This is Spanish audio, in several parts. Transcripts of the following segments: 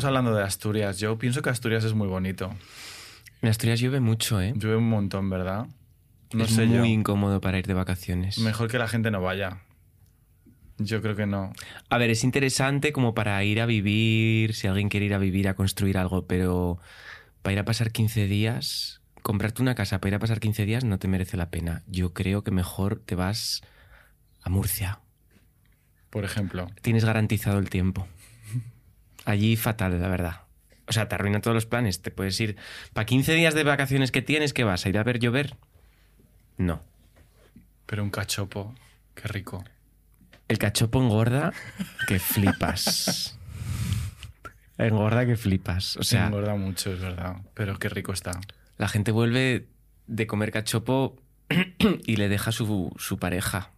estamos hablando de Asturias. Yo pienso que Asturias es muy bonito. En Asturias llueve mucho, ¿eh? Llueve un montón, ¿verdad? No es sé muy yo. incómodo para ir de vacaciones. Mejor que la gente no vaya. Yo creo que no. A ver, es interesante como para ir a vivir, si alguien quiere ir a vivir, a construir algo, pero para ir a pasar 15 días, comprarte una casa para ir a pasar 15 días no te merece la pena. Yo creo que mejor te vas a Murcia. Por ejemplo. Tienes garantizado el tiempo. Allí fatal, la verdad. O sea, te arruina todos los planes. Te puedes ir. ¿Para 15 días de vacaciones que tienes, qué vas? ¿A ir a ver llover? No. Pero un cachopo. Qué rico. El cachopo engorda que flipas. engorda que flipas. O sea, Engorda mucho, es verdad. Pero qué rico está. la gente vuelve de comer cachopo y le deja su, su pareja.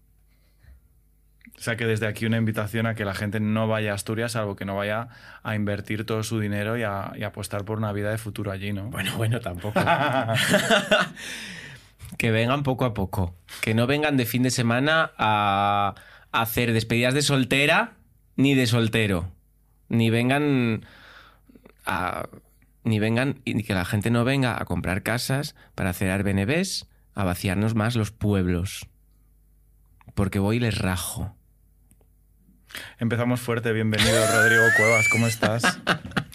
O sea que desde aquí una invitación a que la gente no vaya a Asturias, salvo que no vaya a invertir todo su dinero y a, y apostar por una vida de futuro allí, ¿no? Bueno, bueno, tampoco. que vengan poco a poco. Que no vengan de fin de semana a hacer despedidas de soltera ni de soltero. Ni vengan a. Ni vengan. Y que la gente no venga a comprar casas para hacer Airbnbs, a vaciarnos más los pueblos. Porque voy y les rajo. Empezamos fuerte. Bienvenido, Rodrigo Cuevas. ¿Cómo estás?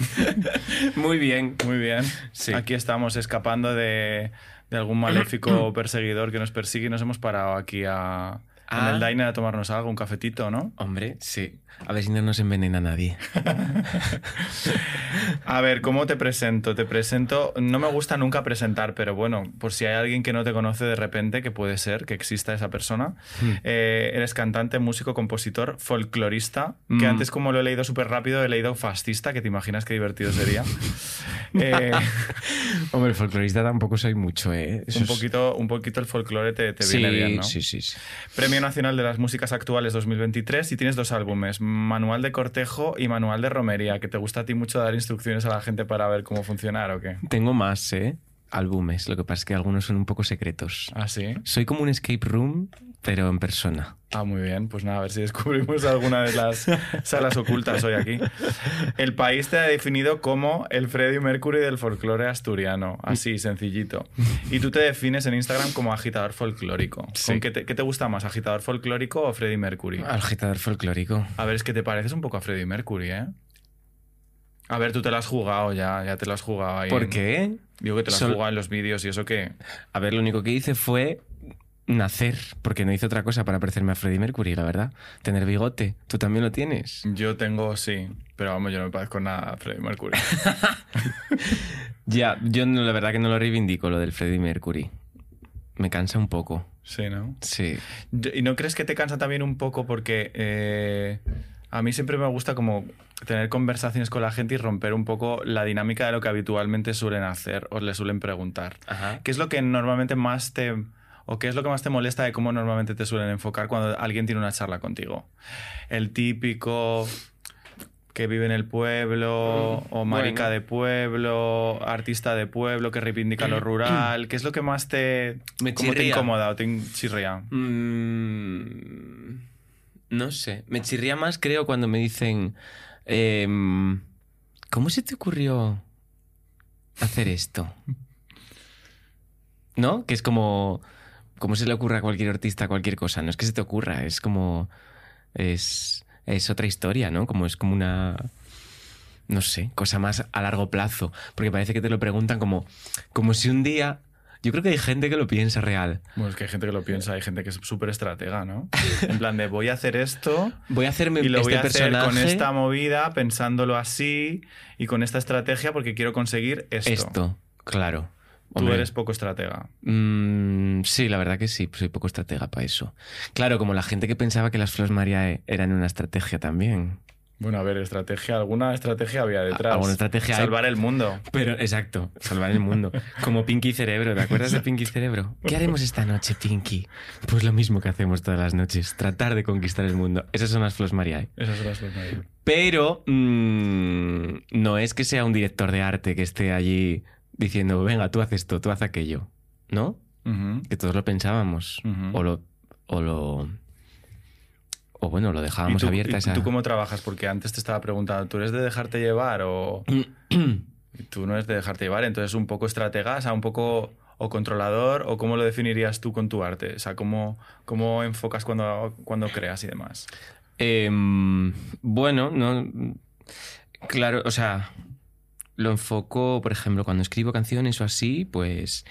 Muy bien. Muy bien. Sí. Aquí estamos escapando de, de algún maléfico perseguidor que nos persigue y nos hemos parado aquí a, Ah. en el diner a tomarnos algo, un cafetito, ¿no? Hombre, sí. A ver si no nos envenena nadie. A ver, ¿cómo te presento? Te presento, no me gusta nunca presentar, pero bueno, por si hay alguien que no te conoce de repente, que puede ser que exista esa persona, eh, eres cantante, músico, compositor, folclorista, que Mm. antes como lo he leído súper rápido, he leído fascista, que te imaginas qué divertido sería. Eh, Hombre, folclorista tampoco soy mucho, ¿eh? Eso un, poquito, un poquito el folclore te, te sí, viene bien, ¿no? sí, sí, sí. Premio Nacional de las Músicas Actuales 2023 y tienes dos álbumes, Manual de Cortejo y Manual de Romería, que te gusta a ti mucho dar instrucciones a la gente para ver cómo funcionar o qué. Tengo más, ¿eh? Álbumes. Lo que pasa es que algunos son un poco secretos. ¿Ah, sí? Soy como un escape room, pero en persona. Ah, muy bien. Pues nada, a ver si descubrimos alguna de las salas ocultas hoy aquí. El país te ha definido como el Freddie Mercury del folclore asturiano. Así, sencillito. Y tú te defines en Instagram como agitador folclórico. Sí. ¿Con qué, te, qué te gusta más, agitador folclórico o Freddie Mercury? Agitador folclórico. A ver, es que te pareces un poco a Freddie Mercury, ¿eh? A ver, tú te lo has jugado ya, ya te lo has jugado ahí. ¿Por en- qué? Digo que te lo has Sol- jugado en los vídeos y eso que... A ver, lo único que hice fue nacer, porque no hice otra cosa para parecerme a Freddie Mercury, la verdad. Tener bigote. ¿Tú también lo tienes? Yo tengo, sí, pero vamos, yo no me parezco nada a Freddie Mercury. Ya, yo no, la verdad que no lo reivindico, lo del Freddie Mercury. Me cansa un poco. Sí, ¿no? Sí. ¿Y no crees que te cansa también un poco? Porque eh, a mí siempre me gusta como tener conversaciones con la gente y romper un poco la dinámica de lo que habitualmente suelen hacer o le suelen preguntar. Ajá. ¿Qué es lo que normalmente más te... o qué es lo que más te molesta de cómo normalmente te suelen enfocar cuando alguien tiene una charla contigo? El típico que vive en el pueblo, o marica Bueno. de pueblo, artista de pueblo que reivindica lo rural. ¿Qué es lo que más te, Me cómo te incomoda o te chirría? Mm, no sé. Me chirría más, creo, cuando me dicen. em, ¿Cómo se te ocurrió hacer esto? ¿No? Que es como. ¿Cómo se le ocurre a cualquier artista cualquier cosa? No es que se te ocurra, es como. Es. Es otra historia, ¿no? Como es como una. No sé, cosa más a largo plazo. Porque parece que te lo preguntan como. Como si un día. Yo creo que hay gente que lo piensa real. Bueno, es que hay gente que lo piensa, hay gente que es súper estratega, ¿no? En plan de voy a hacer esto Voy a hacerme y lo este voy a hacer personaje. con esta movida, pensándolo así y con esta estrategia porque quiero conseguir esto. Esto, claro. Tú eres poco estratega. mm, sí, la verdad que sí, soy poco estratega para eso. Claro, como la gente que pensaba que las Flores María eran una estrategia también. Bueno, a ver, estrategia, alguna estrategia había detrás. Alguna estrategia hay. Salvar el mundo. Pero, exacto, salvar el mundo. Como Pinky Cerebro, ¿te acuerdas de Pinky Cerebro? ¿Qué haremos esta noche, Pinky? Pues lo mismo que hacemos todas las noches, tratar de conquistar el mundo. Esas son las Flores María. Esas son las Flores María. Pero mm, no es que sea un director de arte que esté allí diciendo, venga, tú haces esto, tú haz aquello. ¿No? Que todos lo pensábamos. O lo. O lo. o bueno, lo dejábamos ¿Y tú, abierta y esa... ¿Tú cómo trabajas? Porque antes te estaba preguntando, ¿tú eres de dejarte llevar o...? Tú no eres de dejarte llevar, entonces un poco estratega, o sea, un poco o controlador, o cómo lo definirías tú con tu arte? O sea, ¿cómo, cómo enfocas cuando, cuando creas y demás? Em, bueno, no. Claro, o sea, lo enfoco, por ejemplo, cuando escribo canciones o así, pues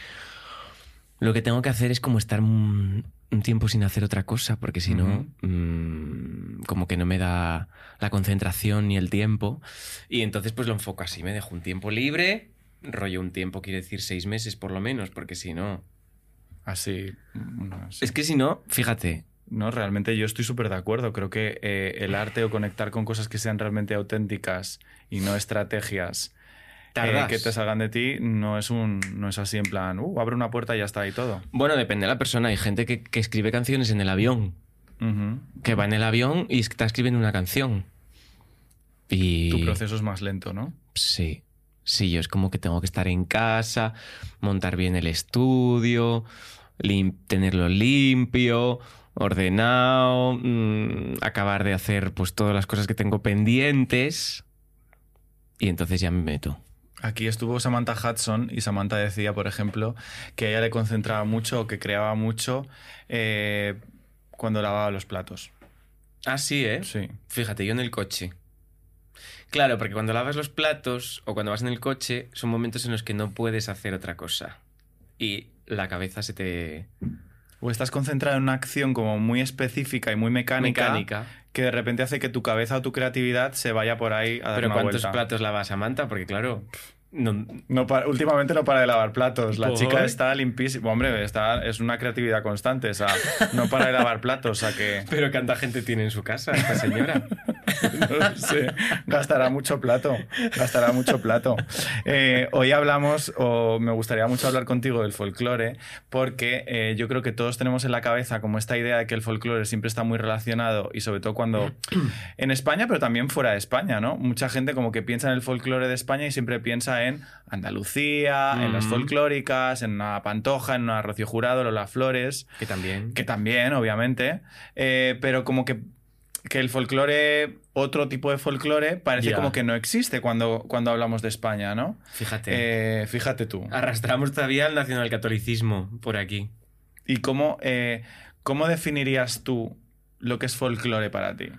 lo que tengo que hacer es como estar un, un tiempo sin hacer otra cosa, porque si no, mm, como que no me da la concentración ni el tiempo. Y entonces pues lo enfoco así, me dejo un tiempo libre, rollo un tiempo, quiere decir seis meses por lo menos, porque si no... Así. no sé. Es que si no, fíjate, No, realmente yo estoy súper de acuerdo. Creo que eh, el arte o conectar con cosas que sean realmente auténticas y no estrategias eh, que te salgan de ti no es un no es así en plan, uh, abre una puerta y ya está y todo. Bueno, depende de la persona. Hay gente que, que escribe canciones en el avión. Que va en el avión y está escribiendo una canción. Y. Tu proceso es más lento, ¿no? Sí. Sí, yo es como que tengo que estar en casa, montar bien el estudio, lim- tenerlo limpio, ordenado, mm, acabar de hacer pues todas las cosas que tengo pendientes. Y entonces ya me meto. Aquí estuvo Samantha Hudson y Samantha decía, por ejemplo, que a ella le concentraba mucho o que creaba mucho eh, cuando lavaba los platos. Ah, sí, ¿eh? Sí. Fíjate, yo en el coche. Claro, porque cuando lavas los platos o cuando vas en el coche son momentos en los que no puedes hacer otra cosa. Y la cabeza se te... O estás concentrado en una acción como muy específica y muy mecánica, Mecánica. que de repente hace que tu cabeza o tu creatividad se vaya por ahí a dar Pero una ¿cuántos vuelta. platos lavas, Samantha? Porque claro... No, No últimamente no para de lavar platos. La ¿Por? chica está limpísima. Hombre, está, es una creatividad constante. O sea, no para de lavar platos. O sea que. pero ¿cuánta gente tiene en su casa esta señora? No sé, gastará mucho plato, gastará mucho plato. Eh, hoy hablamos, o me gustaría mucho hablar contigo del folclore, porque eh, yo creo que todos tenemos en la cabeza como esta idea de que el folclore siempre está muy relacionado y sobre todo cuando en España, pero también fuera de España, ¿no? Mucha gente como que piensa en el folclore de España y siempre piensa en Andalucía, en las Mm. folclóricas, en una Pantoja, en una Rocío Jurado, Lola Flores. que también... Que también, obviamente. eh, pero como que, que el folclore, otro tipo de folclore, parece como que no existe cuando, cuando hablamos de España, ¿no? Fíjate. Eh, fíjate tú. Arrastramos todavía el nacionalcatolicismo por aquí. ¿Y cómo, eh, cómo definirías tú lo que es folclore para ti?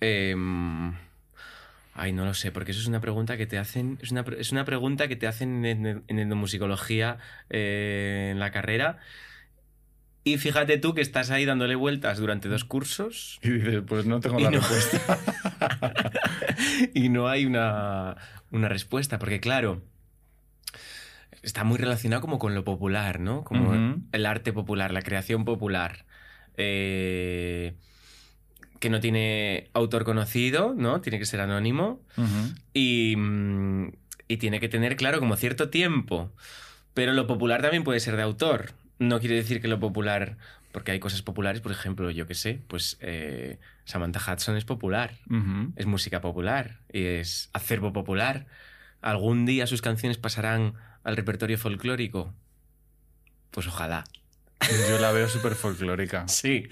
Em, Ay, no lo sé, porque eso es una pregunta que te hacen. Es una, es una pregunta que te hacen en, en etnomusicología eh, en la carrera. Y fíjate tú que estás ahí dándole vueltas durante dos cursos Y dices, pues no tengo la no. respuesta. y no hay una, una respuesta, porque claro, está muy relacionado como con lo popular, ¿no? Como el arte popular, la creación popular. eh, que no tiene autor conocido, ¿no? Tiene que ser anónimo. Y, mm, y tiene que tener, claro, como cierto tiempo. Pero lo popular también puede ser de autor. No quiere decir que lo popular. Porque hay cosas populares, por ejemplo, yo qué sé, pues eh, Samantha Hudson es popular, es música popular, es acervo popular. ¿Algún día sus canciones pasarán al repertorio folclórico? Pues ojalá. Yo la veo súper folclórica. Sí,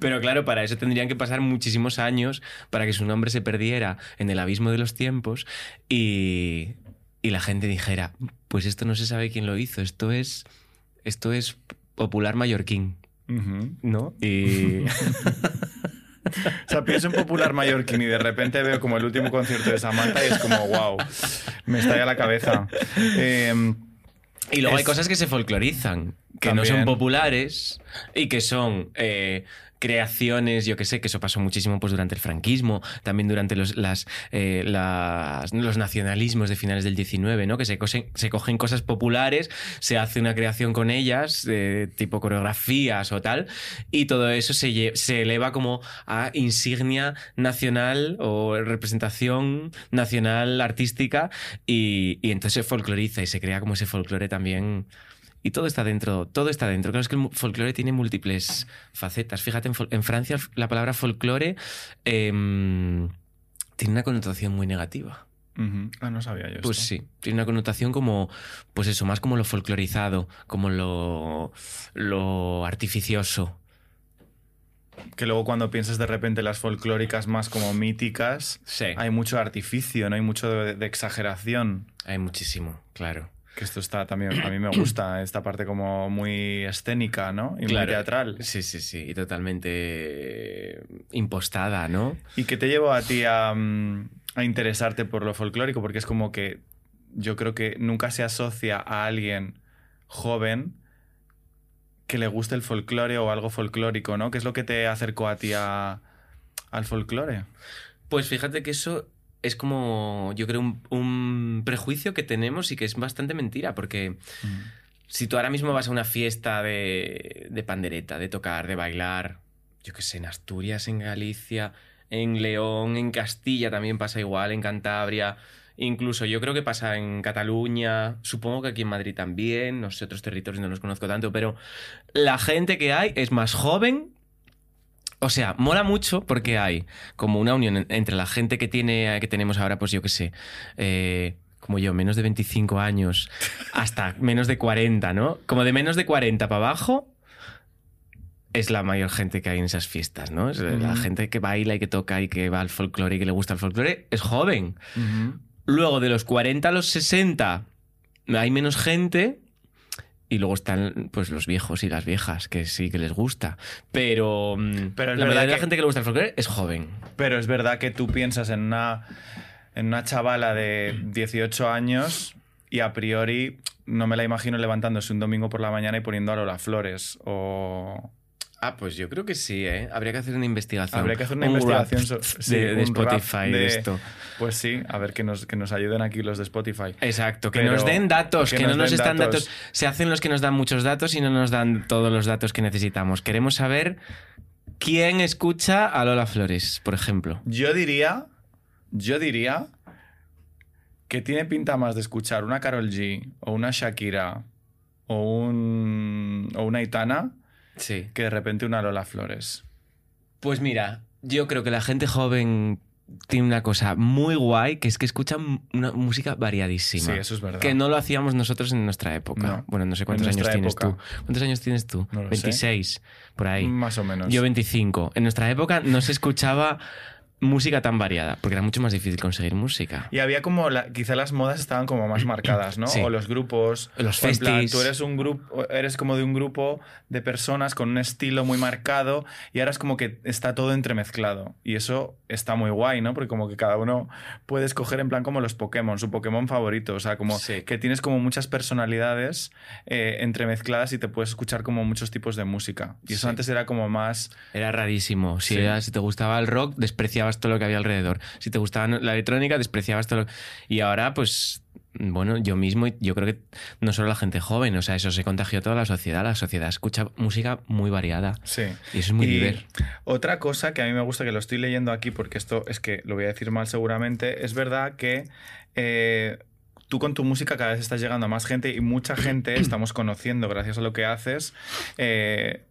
pero claro, para eso tendrían que pasar muchísimos años para que su nombre se perdiera en el abismo de los tiempos y, y la gente dijera, pues esto no se sabe quién lo hizo, esto es, esto es popular mallorquín. ¿no? Y O sea, pienso en Popular Mallorquín y de repente veo como el último concierto de Samantha y es como, wow, me estalla la cabeza. Eh, Y luego hay cosas que se folclorizan, que no son populares y que son eh, creaciones, yo que sé, que eso pasó muchísimo pues, durante el franquismo, también durante los, las, eh, las- los nacionalismos de finales del 19, ¿no? que se, se cogen cosas populares, se hace una creación con ellas, tipo coreografías o tal, y todo eso se, se eleva como a insignia nacional o representación nacional artística y, y entonces se folcloriza y se crea como ese folclore también. Y todo está dentro, todo está dentro. Claro, es que el folclore tiene múltiples facetas. Fíjate, en, Francia la palabra folclore em, tiene una connotación muy negativa. Ah, no sabía yo Pues esto. sí, tiene una connotación como, pues eso, más como lo folclorizado, como lo, lo artificioso. que luego cuando piensas de repente las folclóricas más como míticas, Sí. hay mucho artificio, no hay mucho de, de exageración. Hay muchísimo, claro. Que esto está también, a mí me gusta, esta parte como muy escénica, ¿no? Y muy teatral. Sí, sí, sí. Y totalmente impostada, ¿no? ¿Y qué te llevó a ti a, mm, a interesarte por lo folclórico? Porque es como que yo creo que nunca se asocia a alguien joven que le guste el folclore o algo folclórico, ¿no? ¿Qué es lo que te acercó a ti a- al folclore? Pues fíjate que eso es como, yo creo, un, un prejuicio que tenemos y que es bastante mentira, porque si tú ahora mismo vas a una fiesta de, de pandereta, de tocar, de bailar, yo qué sé, en Asturias, en Galicia, en León, en Castilla también pasa igual, en Cantabria, incluso yo creo que pasa en Cataluña, supongo que aquí en Madrid también, no sé, otros territorios no los conozco tanto, pero la gente que hay es más joven. O sea, mola mucho porque hay como una unión en- entre la gente que tiene que tenemos ahora, pues yo qué sé, eh, como yo, menos de 25 años hasta menos de 40, ¿no? Como de menos de 40 para abajo es la mayor gente que hay en esas fiestas, ¿no? Es La gente que baila y que toca y que va al folclore y que le gusta el folclore es joven. Luego de los 40 a los 60 hay menos gente y luego están pues los viejos y las viejas que sí que les gusta. Pero, mm, Pero es la verdad de la que- gente que le gusta el folclore es joven. Pero es verdad que tú piensas en una, en una chavala de 18 años y a priori no me la imagino levantándose un domingo por la mañana y poniendo a Lola Flores o... Ah, pues yo creo que sí, ¿eh? Habría que hacer una investigación. Habría que hacer una Un investigación rap so- sí, de, Spotify de... de- esto. Pues sí, a ver que nos, que nos ayuden aquí los de Spotify. Exacto, que Pero- nos den datos, que que, no nos están datos. datos. Se hacen los que nos dan muchos datos y no nos dan todos los datos que necesitamos. Queremos saber quién escucha a Lola Flores, por ejemplo. Yo diría, yo diría que tiene pinta más de escuchar una Carol G o una Shakira o, un, o una Itana Sí. que de repente una Lola Flores. Pues mira, yo creo que la gente joven tiene una cosa muy guay, que es que escuchan una música variadísima. Sí, eso es verdad. Que no lo hacíamos nosotros en nuestra época. No. Bueno, no sé cuántos años tienes tú. ¿Cuántos años tienes tú? No lo sé. 26, por ahí. Más o menos. Yo 25. En nuestra época no se escuchaba música tan variada, porque era mucho más difícil conseguir música. Y había como, la- quizá las modas estaban como más marcadas, ¿no? Sí. O los grupos. Los en plan, festis. tú eres un grupo, eres como de un grupo de personas con un estilo muy marcado y ahora es como que está todo entremezclado. Y eso está muy guay, ¿no? Porque como que cada uno puede escoger en plan como los Pokémon, su Pokémon favorito. O sea, como Sí. que tienes como muchas personalidades eh, entremezcladas y te puedes escuchar como muchos tipos de música. Y eso Sí. antes era como más... Era rarísimo. Si, era- si te gustaba el rock, despreciabas todo lo que había alrededor. Si te gustaba la electrónica, despreciabas todo lo Y ahora, pues, bueno, yo mismo, y yo creo que no solo la gente joven, o sea, eso se contagió toda la sociedad. La sociedad escucha música muy variada. Sí. Y eso es muy Y diver. Otra cosa que a mí me gusta, que lo estoy leyendo aquí, porque esto es que lo voy a decir mal seguramente, es verdad que eh, tú con tu música cada vez estás llegando a más gente y mucha gente estamos conociendo, gracias a lo que haces, eh,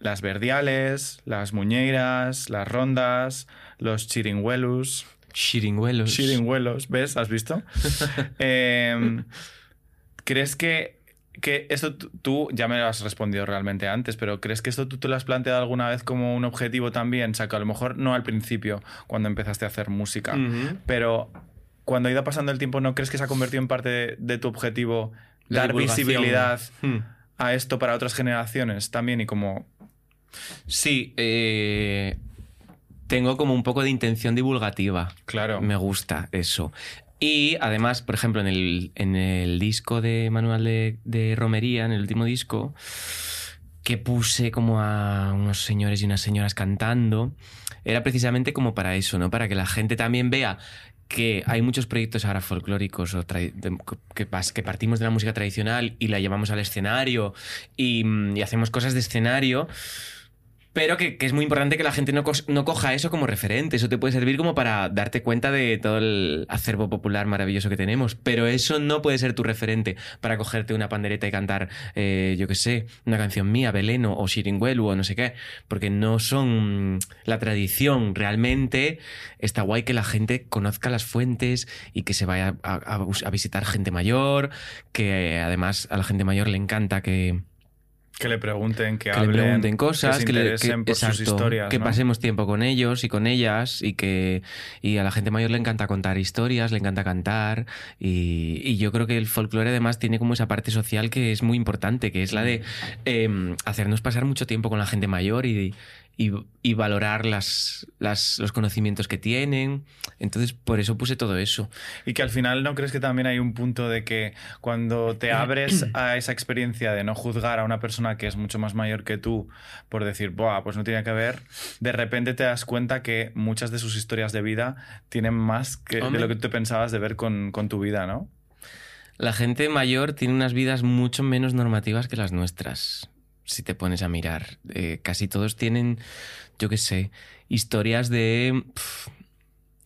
las verdiales, las muñeiras, las rondas, los chiringuelos. Chiringuelos. Chiringuelos, ¿ves? ¿Has visto? Eh, ¿Crees que, que esto tú- ya me lo has respondido realmente antes, pero ¿crees que esto tú te lo has planteado alguna vez como un objetivo también? O sea, que a lo mejor no al principio, cuando empezaste a hacer música, pero cuando ha ido pasando el tiempo, ¿no crees que se ha convertido en parte de, de tu objetivo La dar visibilidad Hmm. a esto para otras generaciones también y como... Sí, eh, tengo como un poco de intención divulgativa. Claro. Me gusta eso. Y además, por ejemplo, en el, en el disco de Manual de, de Romería, en el último disco, que puse como a unos señores y unas señoras cantando, era precisamente como para eso, ¿no? Para que la gente también vea que hay muchos proyectos ahora folclóricos o que, que partimos de la música tradicional y la llevamos al escenario y, mm, y hacemos cosas de escenario. Pero que, que es muy importante que la gente no, coja eso como referente. Eso te puede servir como para darte cuenta de todo el acervo popular maravilloso que tenemos. Pero eso no puede ser tu referente para cogerte una pandereta y cantar, eh, yo qué sé, una canción mía, Beleno o Shiringuelu o no sé qué. Porque no son la tradición. Realmente está guay que la gente conozca las fuentes y que se vaya a visitar gente mayor. Que además a la gente mayor le encanta que Que le pregunten, que, que hablen, le pregunten cosas, que se que, le- que- por sus historias. que pasemos tiempo con ellos y con ellas y que y a la gente mayor le encanta contar historias, le encanta cantar y, y yo creo que el folclore además tiene como esa parte social que es muy importante, que es la de eh, hacernos pasar mucho tiempo con la gente mayor y, y, y valorar las, las- los conocimientos que tienen. Entonces, por eso puse todo eso. Y que al final no crees que también hay un punto de que cuando te abres a esa experiencia de no juzgar a una persona que es mucho más mayor que tú por decir, Buah, pues no tiene que ver, de repente te das cuenta que muchas de sus historias de vida tienen más que de lo que tú te pensabas de ver con, con tu vida, ¿no? La gente mayor tiene unas vidas mucho menos normativas que las nuestras, si te pones a mirar. Eh, casi todos tienen, yo qué sé, historias de...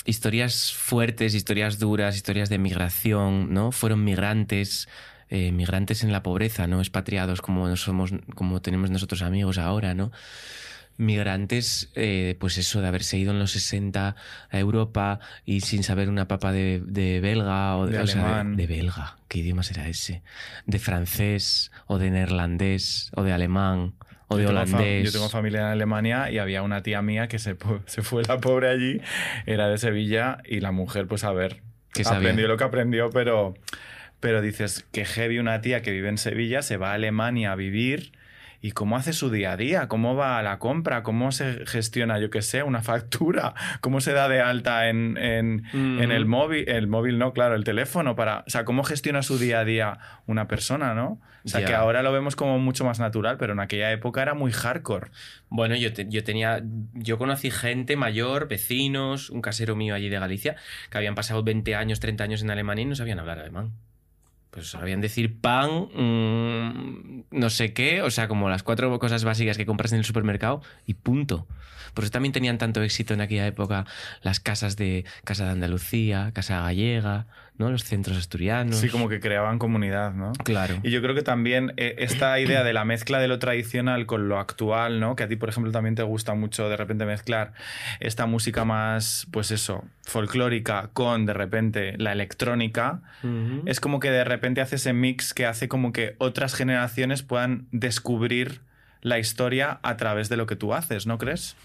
historias fuertes, historias duras, historias de migración, ¿no? Fueron migrantes, eh, migrantes en la pobreza, no expatriados como somos, como tenemos nosotros amigos ahora, ¿no? Migrantes, eh, pues eso, de haberse ido en los 60 a Europa y sin saber una papa de, de belga o De o sea, de- alemán. de belga, ¿qué idioma será ese? De francés o de neerlandés o de alemán o de yo, tengo fa- holandés. yo tengo familia en Alemania y había una tía mía que se, se fue la pobre allí, era de Sevilla y la mujer, pues a ver, aprendió lo que aprendió, pero, pero dices que heavy una tía que vive en Sevilla se va a Alemania a vivir. ¿Y cómo hace su día a día? ¿Cómo va a la compra? ¿Cómo se gestiona, yo qué sé, una factura? ¿Cómo se da de alta en, en, en el móvil? El móvil no, claro, el teléfono. Para, o sea, ¿cómo gestiona su día a día una persona, no? O sea, que ahora lo vemos como mucho más natural, pero en aquella época era muy hardcore. Bueno, yo, te- yo tenía. Yo conocí gente mayor, vecinos, un casero mío allí de Galicia, que habían pasado 20 años, 30 años en Alemania y no sabían hablar alemán. Pues sabían decir pan, mm, no sé qué, o sea, como las cuatro cosas básicas que compras en el supermercado y punto. Por eso también tenían tanto éxito en aquella época las casas de Casa de Andalucía, Casa Gallega, ¿no? Los centros asturianos. Sí, como que creaban comunidad, ¿no? Claro. Y yo creo que también eh, esta idea de la mezcla de lo tradicional con lo actual, ¿no? Que a ti, por ejemplo, también te gusta mucho de repente mezclar esta música más, pues eso, folclórica con de repente la electrónica. Es como que de repente hace ese mix que hace como que otras generaciones puedan descubrir la historia a través de lo que tú haces, ¿no crees?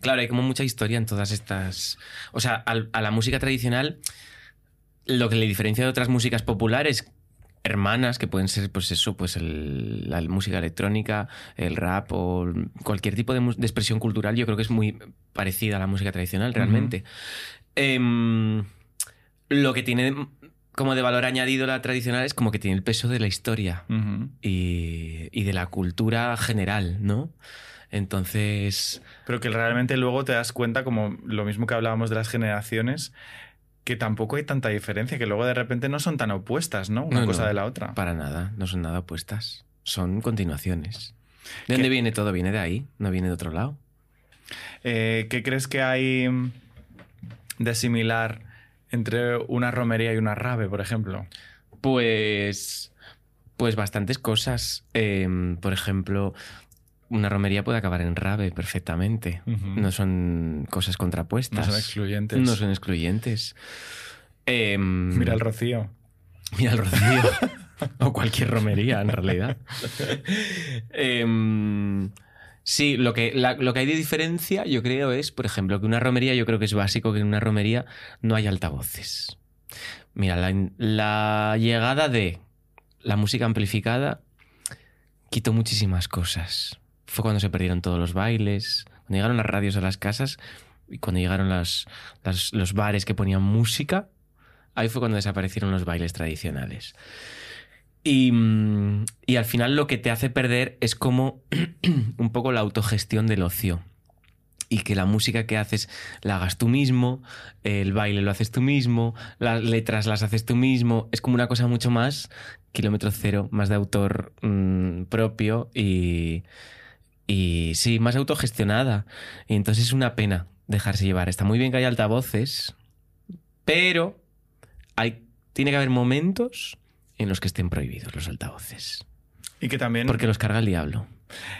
Claro, hay como mucha historia en todas estas. O sea, al- a la música tradicional, lo que le diferencia de otras músicas populares, hermanas, que pueden ser, pues eso, pues el- la música electrónica, el rap o cualquier tipo de expresión cultural, yo creo que es muy parecida a la música tradicional, realmente. Em, lo que tiene como de valor añadido la tradicional es como que tiene el peso de la historia y, y de la cultura general, ¿no? Entonces, Pero que realmente luego te das cuenta, como lo mismo que hablábamos de las generaciones, que tampoco hay tanta diferencia, que luego de repente no son tan opuestas, ¿no? Una No, cosa no. de la otra. para nada, no son nada opuestas, son continuaciones. ¿De ¿Qué- dónde viene todo? Viene de ahí, no viene de otro lado. Eh, ¿Qué crees que hay de similar entre una romería y una rave, por ejemplo? Pues, pues bastantes cosas. Em, por ejemplo, una romería puede acabar en rave perfectamente. No son cosas No contrapuestas. son excluyentes. No son excluyentes. Em, Mira el rocío. Mira el rocío. o cualquier romería, en realidad. Em, sí, lo que, lo que hay de diferencia, yo creo, es, por ejemplo, que una romería, yo creo que es básico que en una romería no hay altavoces. Mira, la, llegada de la música amplificada quitó muchísimas cosas. Fue cuando se perdieron todos los bailes, cuando llegaron las radios a las casas y cuando llegaron las- los bares que ponían música, ahí fue cuando desaparecieron los bailes tradicionales. Y, mm, y al final lo que te hace perder es como un poco la autogestión del ocio. Y que la música que haces la hagas tú mismo, el baile lo haces tú mismo, las letras las haces tú mismo. Es como una cosa mucho más kilómetro cero, más de autor mm, propio y, y sí, más autogestionada. Y entonces es una pena dejarse llevar. Está muy bien que haya altavoces, pero hay, tiene que haber momentos en los que estén prohibidos los altavoces. Y que también Porque los carga el diablo.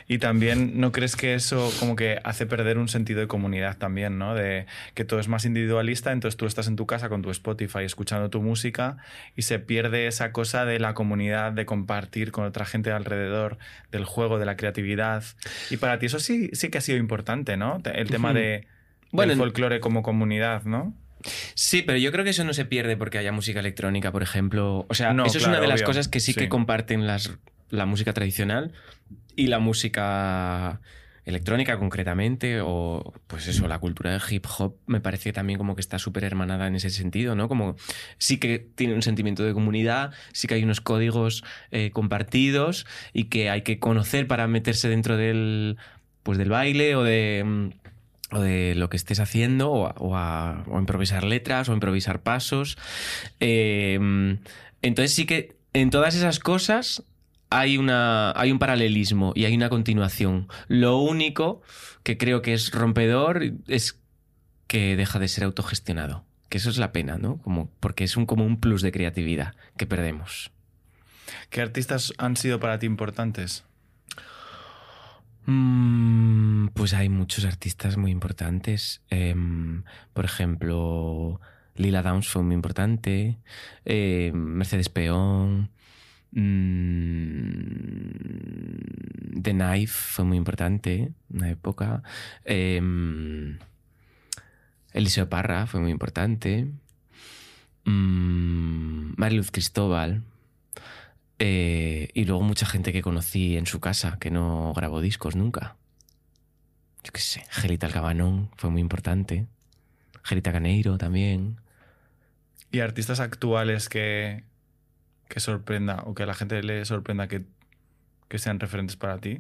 Y también, ¿no crees que eso como que hace perder un sentido de comunidad también, ¿no? De que todo es más individualista, entonces tú estás en tu casa con tu Spotify escuchando tu música y se pierde esa cosa de la comunidad, de compartir con otra gente alrededor, del juego, de la creatividad. Y para ti eso sí, sí que ha sido importante, ¿no? El tema de, Bueno, del folclore como comunidad, ¿no? Sí, pero yo creo que eso no se pierde porque haya música electrónica, por ejemplo. O sea, No, eso es una de las obvio. cosas que sí, Sí. que comparten las, la música tradicional y la música electrónica concretamente, o pues eso, la cultura del hip hop me parece también como que está súper hermanada en ese sentido, ¿no? Como sí que tiene un sentimiento de comunidad, sí que hay unos códigos eh, compartidos y que hay que conocer para meterse dentro del, pues del baile o de... o de lo que estés haciendo, o, a- improvisar letras, o improvisar pasos. Eh, entonces sí que en todas esas cosas hay, una, hay un paralelismo y hay una continuación. Lo único que creo que es rompedor es que deja de ser autogestionado. Que eso es la pena, ¿no? Como, porque es un, como un plus de creatividad que perdemos. ¿Qué artistas han sido para ti importantes? Mm, pues hay muchos artistas muy importantes. Em, por ejemplo, Lila Downs fue muy importante. eh, Mercedes Peón. mm, The Knife fue muy importante. Una época. em, Eliseo Parra fue muy importante. Mm, Mariluz Cristóbal. Eh, y luego mucha gente que conocí en su casa, que no grabó discos nunca. Yo qué sé, Gelita Alcabanón fue muy importante. Gelita Caneiro también. ¿Y artistas actuales que, que sorprenda o que a la gente le sorprenda que, que sean referentes para ti?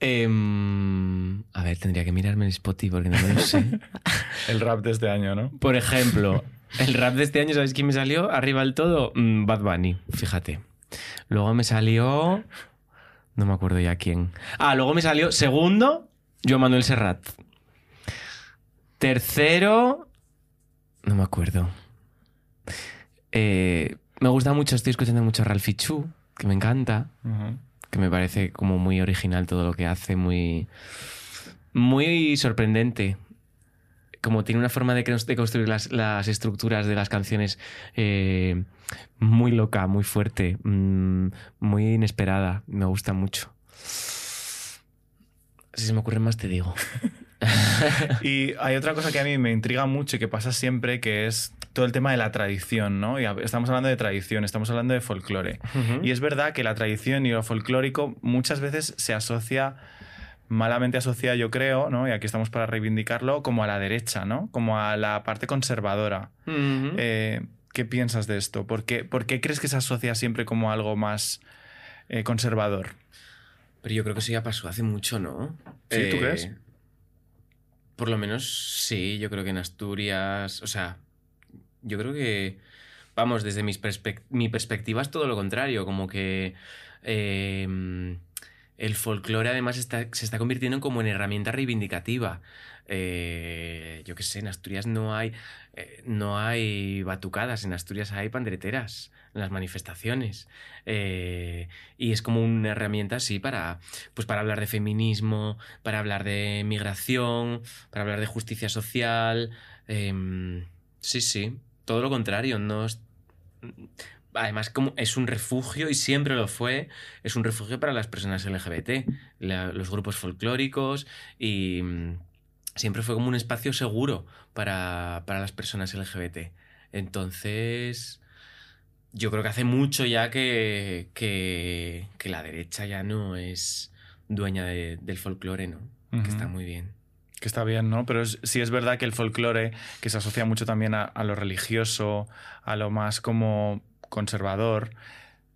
Em, a ver, tendría que mirarme en Spotify porque no me lo sé. El rap de este año, ¿no? Por ejemplo, el rap de este año, ¿sabéis quién me salió? Arriba del todo, mm, Bad Bunny, fíjate. Luego me salió. No me acuerdo ya quién. Ah, luego me salió segundo, Joan Manuel Serrat. Tercero. No me acuerdo. Eh, me gusta mucho, estoy escuchando mucho a Ralphie Chu, que me encanta que me parece como muy original todo lo que hace, muy, muy sorprendente. Como tiene una forma de, construir las, las estructuras de las canciones eh, muy loca, muy fuerte, mm, muy inesperada. Me gusta mucho. Si se me ocurren más, te digo. Y hay otra cosa que a mí me intriga mucho y que pasa siempre, que es todo el tema de la tradición, ¿no? Y estamos hablando de tradición, estamos hablando de folclore. Y es verdad que la tradición y lo folclórico muchas veces se asocia, malamente asocia yo creo, ¿no? Y aquí estamos para reivindicarlo, como a la derecha, ¿no? Como a la parte conservadora. Eh, ¿Qué piensas de esto? ¿Por qué, por qué crees que se asocia siempre como algo más eh, conservador? Pero yo creo que eso ya pasó hace mucho, ¿no? Sí, ¿tú crees? Por lo menos sí, yo creo que en Asturias, o sea, yo creo que, vamos, desde mis perspec- mi perspectiva es todo lo contrario, como que eh, el folclore además está- se está convirtiendo como en herramienta reivindicativa. Eh, yo qué sé, en Asturias no hay, eh, no hay batucadas, en Asturias hay pandereteras en las manifestaciones. Eh, y es como una herramienta así para, pues para hablar de feminismo, para hablar de migración, para hablar de justicia social. Em, sí, sí, todo lo contrario. No es- Además, como es un refugio y siempre lo fue, es un refugio para las personas LGBT, la- los grupos folclóricos y mm, siempre fue como un espacio seguro para, para las personas LGBT. Entonces, yo creo que hace mucho ya que, que, que la derecha ya no es dueña de- del folclore, ¿no? Que está muy bien. Que está bien, ¿no? Pero es- sí es verdad que el folclore, que se asocia mucho también a, a lo religioso, a lo más como conservador,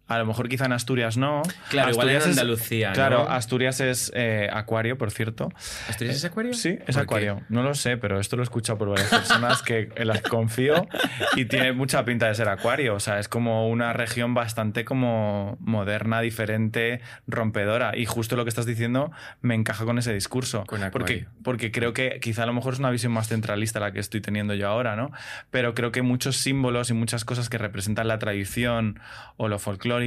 a lo mejor quizá en Asturias no. Claro, igual en Asturias es- Andalucía, ¿no? Claro, Asturias es eh, acuario, por cierto. ¿Asturias es acuario? Sí, es ¿Por acuario. No lo sé, pero esto lo he escuchado por varias personas que en las confío y tiene mucha pinta de ser acuario. O sea, es como una región bastante como moderna, diferente, rompedora. Y justo lo que estás diciendo me encaja con ese discurso. Con porque, porque creo que quizá a lo mejor es una visión más centralista la que estoy teniendo yo ahora, ¿no? Pero creo que muchos símbolos y muchas cosas que representan la tradición o lo folclórico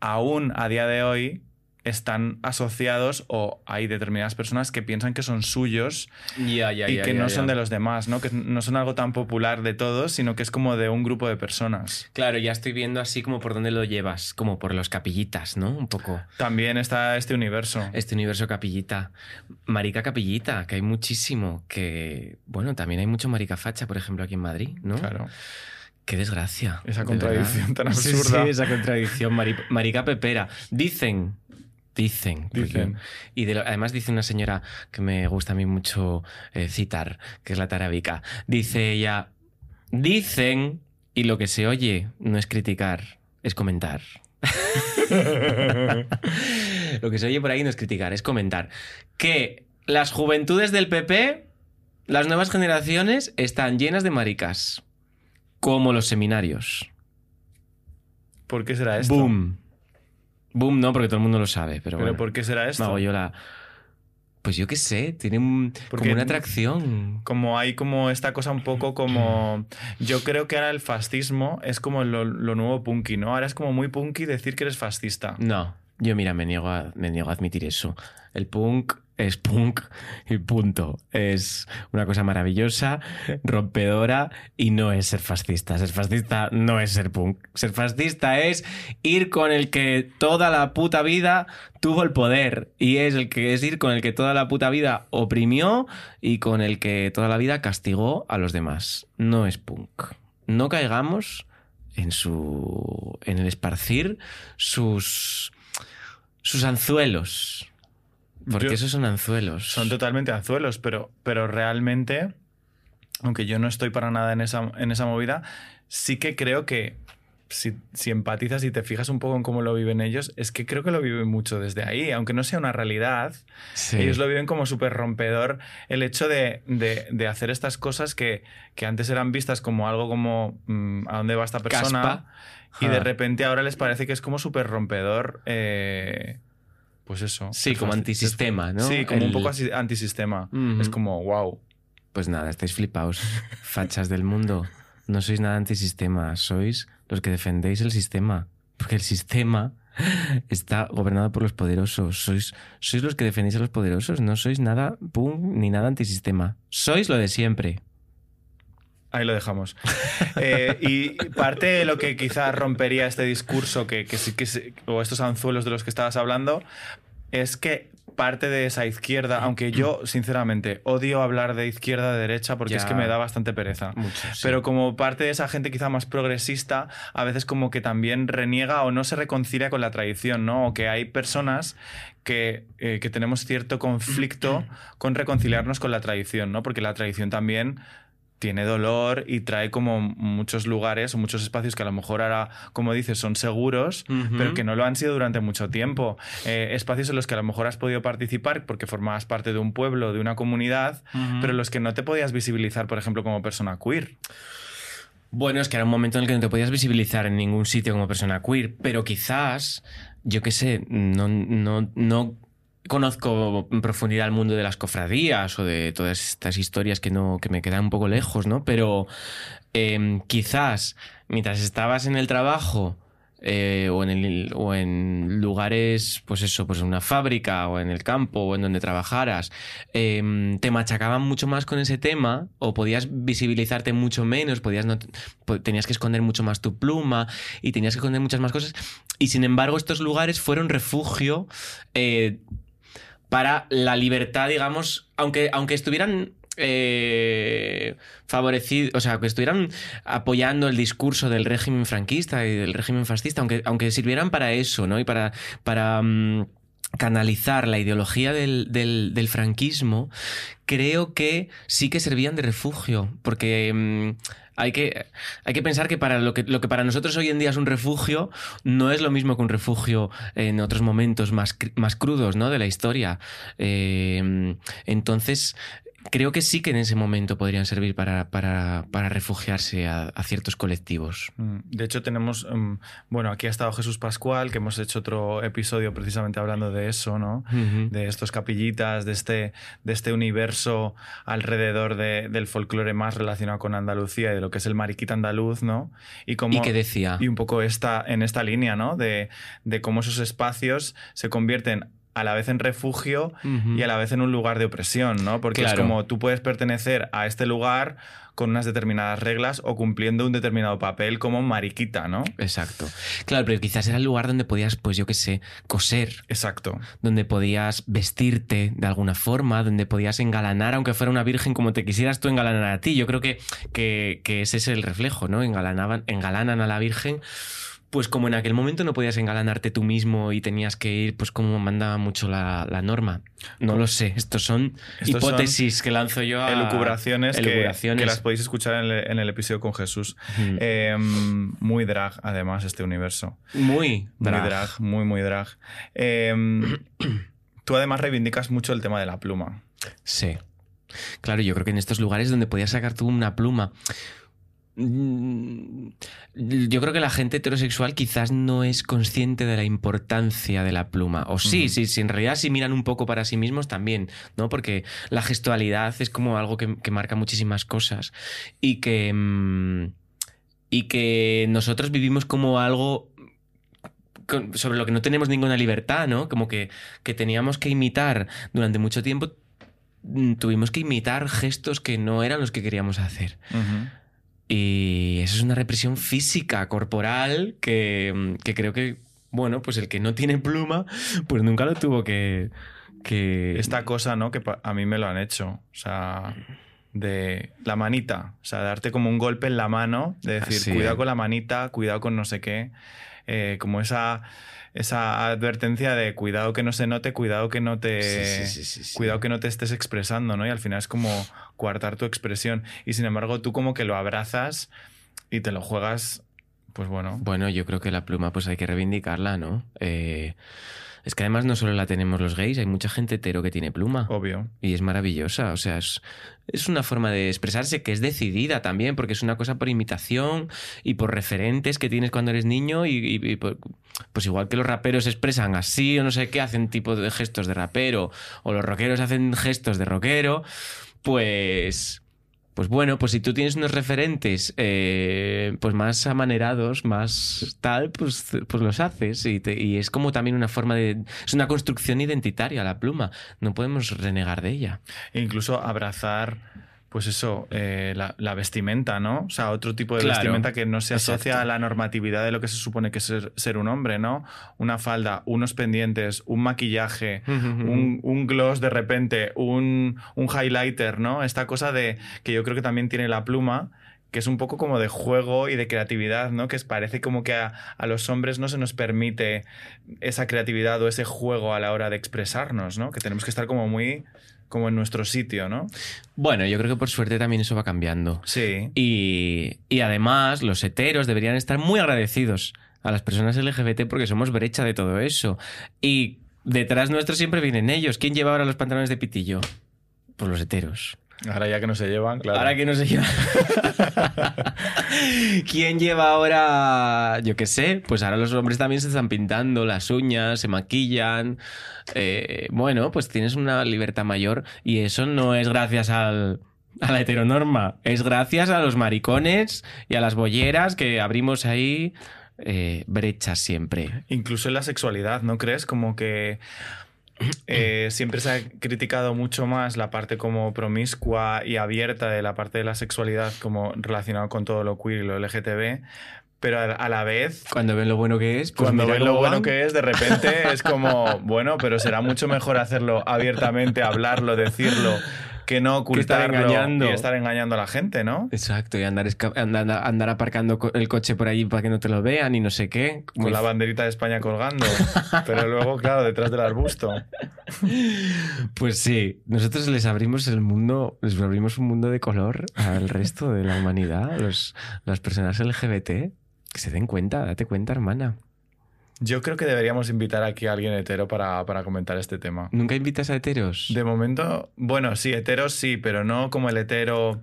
aún a día de hoy están asociados o hay determinadas personas que piensan que son suyos y que no son de los demás, ¿no? Que no son algo tan popular de todos, sino que es como de un grupo de personas. Claro, ya estoy viendo así como por dónde lo llevas, como por los capillitas, ¿no? Un poco. También está este universo. Este universo capillita. Marica capillita, que hay muchísimo. Que, bueno, también hay mucho marica facha, por ejemplo, aquí en Madrid, ¿no? Claro. Qué desgracia. Esa contradicción tan Sí, absurda. Sí, esa contradicción. mari- marica pepera. Dicen. Dicen. Dicen. Y de lo- además dice una señora que me gusta a mí mucho eh, citar, que es la tarábica. Dice ella, dicen, y lo que se oye no es criticar, es comentar. lo que se oye por ahí no es criticar, es comentar. Que las juventudes del PP, las nuevas generaciones, están llenas de maricas. Como los seminarios. ¿Por qué será esto? Boom. Boom no, porque todo el mundo lo sabe, pero, ¿Pero bueno. por qué será esto? hago yo la... Pues yo qué sé, tiene un- Porque- como una atracción. Como hay como esta cosa un poco como... Yo creo que ahora el fascismo es como lo, lo nuevo punky, ¿no? Ahora es como muy punky decir que eres fascista. No, yo mira, me niego a, me niego a admitir eso. El punk es punk y punto. Es una cosa maravillosa, rompedora y no es ser fascista. Ser fascista no es ser punk. Ser fascista es ir con el que toda la puta vida tuvo el poder y es el que es ir con el que toda la puta vida oprimió y con el que toda la vida castigó a los demás. No es punk. No caigamos en su en el esparcir sus sus anzuelos. Porque Yo- esos son anzuelos. Son totalmente anzuelos, pero, pero realmente, aunque yo no estoy para nada en esa, en esa movida, sí que creo que si, si empatizas y te fijas un poco en cómo lo viven ellos, es que creo que lo viven mucho desde ahí, aunque no sea una realidad. Sí. Ellos lo viven como súper rompedor el hecho de, de- de hacer estas cosas que, que antes eran vistas como algo como mm, ¿a dónde va esta persona? Caspa. Y de repente ahora les parece que es como súper rompedor. eh, pues eso. Sí, como antisistema, ¿no? Sí, como un poco antisistema. Ujú. Es como, wow. Pues nada, estáis flipaos. Fachas del mundo. No sois nada antisistema. Sois los que defendéis el sistema. Porque el sistema está gobernado por los poderosos. Sois, sois los que defendéis a los poderosos. No sois nada pum ni nada antisistema. Sois lo de siempre. Ahí lo dejamos. Eh, y parte de lo que quizás rompería este discurso, que, o estos anzuelos de los que estabas hablando, es que parte de esa izquierda, aunque yo sinceramente odio hablar de izquierda, de derecha, porque es que me da bastante pereza. Mucho, sí. Pero como parte de esa gente quizá más progresista, a veces como que también reniega o no se reconcilia con la tradición, ¿no? O que hay personas que, eh, que tenemos cierto conflicto con reconciliarnos con la tradición, ¿no? Porque la tradición también tiene dolor y trae como muchos lugares o muchos espacios que a lo mejor ahora, como dices, son seguros, pero que no lo han sido durante mucho tiempo. Eh, espacios en los que a lo mejor has podido participar porque formabas parte de un pueblo, de una comunidad, pero en los que no te podías visibilizar, por ejemplo, como persona queer. Bueno, es que era un momento en el que no te podías visibilizar en ningún sitio como persona queer, pero quizás, yo qué sé, no, no, no conozco en profundidad el mundo de las cofradías o de todas estas historias que, no, que me quedan un poco lejos, ¿no? Pero em, quizás mientras estabas en el trabajo eh, o, en el- o en lugares, pues eso, pues en una fábrica o en el campo o en donde trabajaras, em, te machacaban mucho más con ese tema o podías visibilizarte mucho menos, podías no, tenías que esconder mucho más tu pluma y tenías que esconder muchas más cosas. Y sin embargo, estos lugares fueron refugio eh, para la libertad, digamos, aunque, aunque estuvieran eh, favorecidos, o sea, que estuvieran apoyando el discurso del régimen franquista y del régimen fascista, aunque, aunque sirvieran para eso, ¿no? Y para, para mm, canalizar la ideología del, del- franquismo, creo que sí que servían de refugio, porque mm, hay, que, hay que pensar que para lo que, lo que para nosotros hoy en día es un refugio, no es lo mismo que un refugio en otros momentos más, más crudos ¿no? de la historia. Eh, entonces, creo que sí que en ese momento podrían servir para, para, para refugiarse a, a, ciertos colectivos. Mm, de hecho, tenemos, um, bueno, aquí ha estado Jesús Pascual, que hemos hecho otro episodio precisamente hablando de eso, ¿no? Uh -huh. De estos capillitas, de este, de este universo alrededor de, del folclore más relacionado con Andalucía y de lo que es el mariquita andaluz, ¿no? Y, cómo, ¿Y qué decía? Y un poco esta, en esta línea, ¿no? De, de cómo esos espacios se convierten a la vez en refugio uh -huh. y a la vez en un lugar de opresión, ¿no? Porque claro. es como tú puedes pertenecer a este lugar con unas determinadas reglas o cumpliendo un determinado papel como mariquita, ¿no? Exacto. Claro, pero quizás era el lugar donde podías, pues yo qué sé, coser. Exacto. Donde podías vestirte de alguna forma, donde podías engalanar, aunque fuera una virgen como te quisieras tú engalanar a ti. Yo creo que, que, que ese es el reflejo, ¿no? Engalanaban, engalanan a la virgen pues como en aquel momento no podías engalanarte tú mismo y tenías que ir, pues como mandaba mucho la, la norma. No lo sé, estos son Estos hipótesis son que lanzo yo a... Elucubraciones, elucubraciones. Que, que, las podéis escuchar en el, en el episodio con Jesús. Mm. Eh, muy drag, además, este universo. Muy drag. Muy drag, muy, muy drag. Eh, tú además reivindicas mucho el tema de la pluma. Sí. Claro, yo creo que en estos lugares donde podías sacar tú una pluma yo creo que la gente heterosexual quizás no es consciente de la importancia de la pluma. O sí, uh -huh. sí, sí, en realidad si miran un poco para sí mismos también, ¿no? Porque la gestualidad es como algo que, que marca muchísimas cosas y que, mmm, y que nosotros vivimos como algo sobre lo que no tenemos ninguna libertad, ¿no? Como que, que teníamos que imitar durante mucho tiempo, mm, tuvimos que imitar gestos que no eran los que queríamos hacer. Uh -huh. Y eso es una represión física, corporal, que, que, creo que, bueno, pues el que no tiene pluma, pues nunca lo tuvo que... que... Esta cosa, ¿no? Que a mí me lo han hecho. O sea, de la manita. O sea, darte como un golpe en la mano, de decir, Así cuidado con la manita, cuidado con no sé qué. Eh, como esa esa advertencia de cuidado que no se note, cuidado que no te sí, sí, sí, cuidado que no te estés expresando, ¿no? Y al final es como coartar tu expresión y sin embargo tú como que lo abrazas y te lo juegas pues bueno. Bueno, yo creo que la pluma pues hay que reivindicarla, ¿no? Eh es que además no solo la tenemos los gays, hay mucha gente hetero que tiene pluma. Obvio. Y es maravillosa. O sea, es, es una forma de expresarse que es decidida también, porque es una cosa por imitación y por referentes que tienes cuando eres niño. Y, y, y por, pues igual que los raperos expresan así o no sé qué, hacen tipo de gestos de rapero, o los rockeros hacen gestos de rockero, pues pues bueno, pues si tú tienes unos referentes eh, pues más amanerados, más tal, pues, pues los haces y, y, es como también una forma de... Es una construcción identitaria la pluma, no podemos renegar de ella. E incluso abrazar pues eso, eh, la, la, vestimenta, ¿no? O sea, otro tipo de claro, vestimenta que no se asocia exacto. a la normatividad de lo que se supone que es ser, ser, un hombre, ¿no? Una falda, unos pendientes, un maquillaje, uh -huh. un, un, gloss de repente, un, un highlighter, ¿no? Esta cosa de que yo creo que también tiene la pluma, que es un poco como de juego y de creatividad, ¿no? Que parece como que a, a, los hombres no se nos permite esa creatividad o ese juego a la hora de expresarnos, ¿no? Que tenemos que estar como muy como en nuestro sitio, ¿no? Bueno, yo creo que por suerte también eso va cambiando. Sí. Y, y además los heteros deberían estar muy agradecidos a las personas LGBT porque somos brecha de todo eso. Y detrás nuestro siempre vienen ellos. ¿Quién lleva ahora los pantalones de pitillo? Pues los heteros. Ahora ya que no se llevan, claro. Ahora que no se llevan. ¿Quién lleva ahora, yo qué sé? Pues ahora los hombres también se están pintando las uñas, se maquillan. Eh, bueno, pues tienes una libertad mayor y eso no es gracias al, a la heteronorma, es gracias a los maricones y a las bolleras que abrimos ahí eh, brechas siempre. Incluso en la sexualidad, ¿no crees? Como que eh, siempre se ha criticado mucho más la parte como promiscua y abierta de la parte de la sexualidad como relacionado con todo lo queer y lo LGTB, pero a la vez... Cuando ven lo bueno que es, pues cuando ven lo bueno que es, de repente es como, bueno, pero será mucho mejor hacerlo abiertamente, hablarlo, decirlo, que no ocultarlo estar engañando. y estar engañando a la gente, ¿no? Exacto, y andar, andar, andar, aparcando el coche por allí para que no te lo vean y no sé qué. Con la banderita de España colgando, pero luego, claro, detrás del arbusto. Pues sí, nosotros les abrimos el mundo, les abrimos un mundo de color al resto de la humanidad, los, las personas LGBT. Que se den cuenta, date cuenta, hermana. Yo creo que deberíamos invitar aquí a alguien hetero para, para comentar este tema. ¿Nunca invitas a heteros? De momento, bueno, sí, heteros sí, pero no como el hetero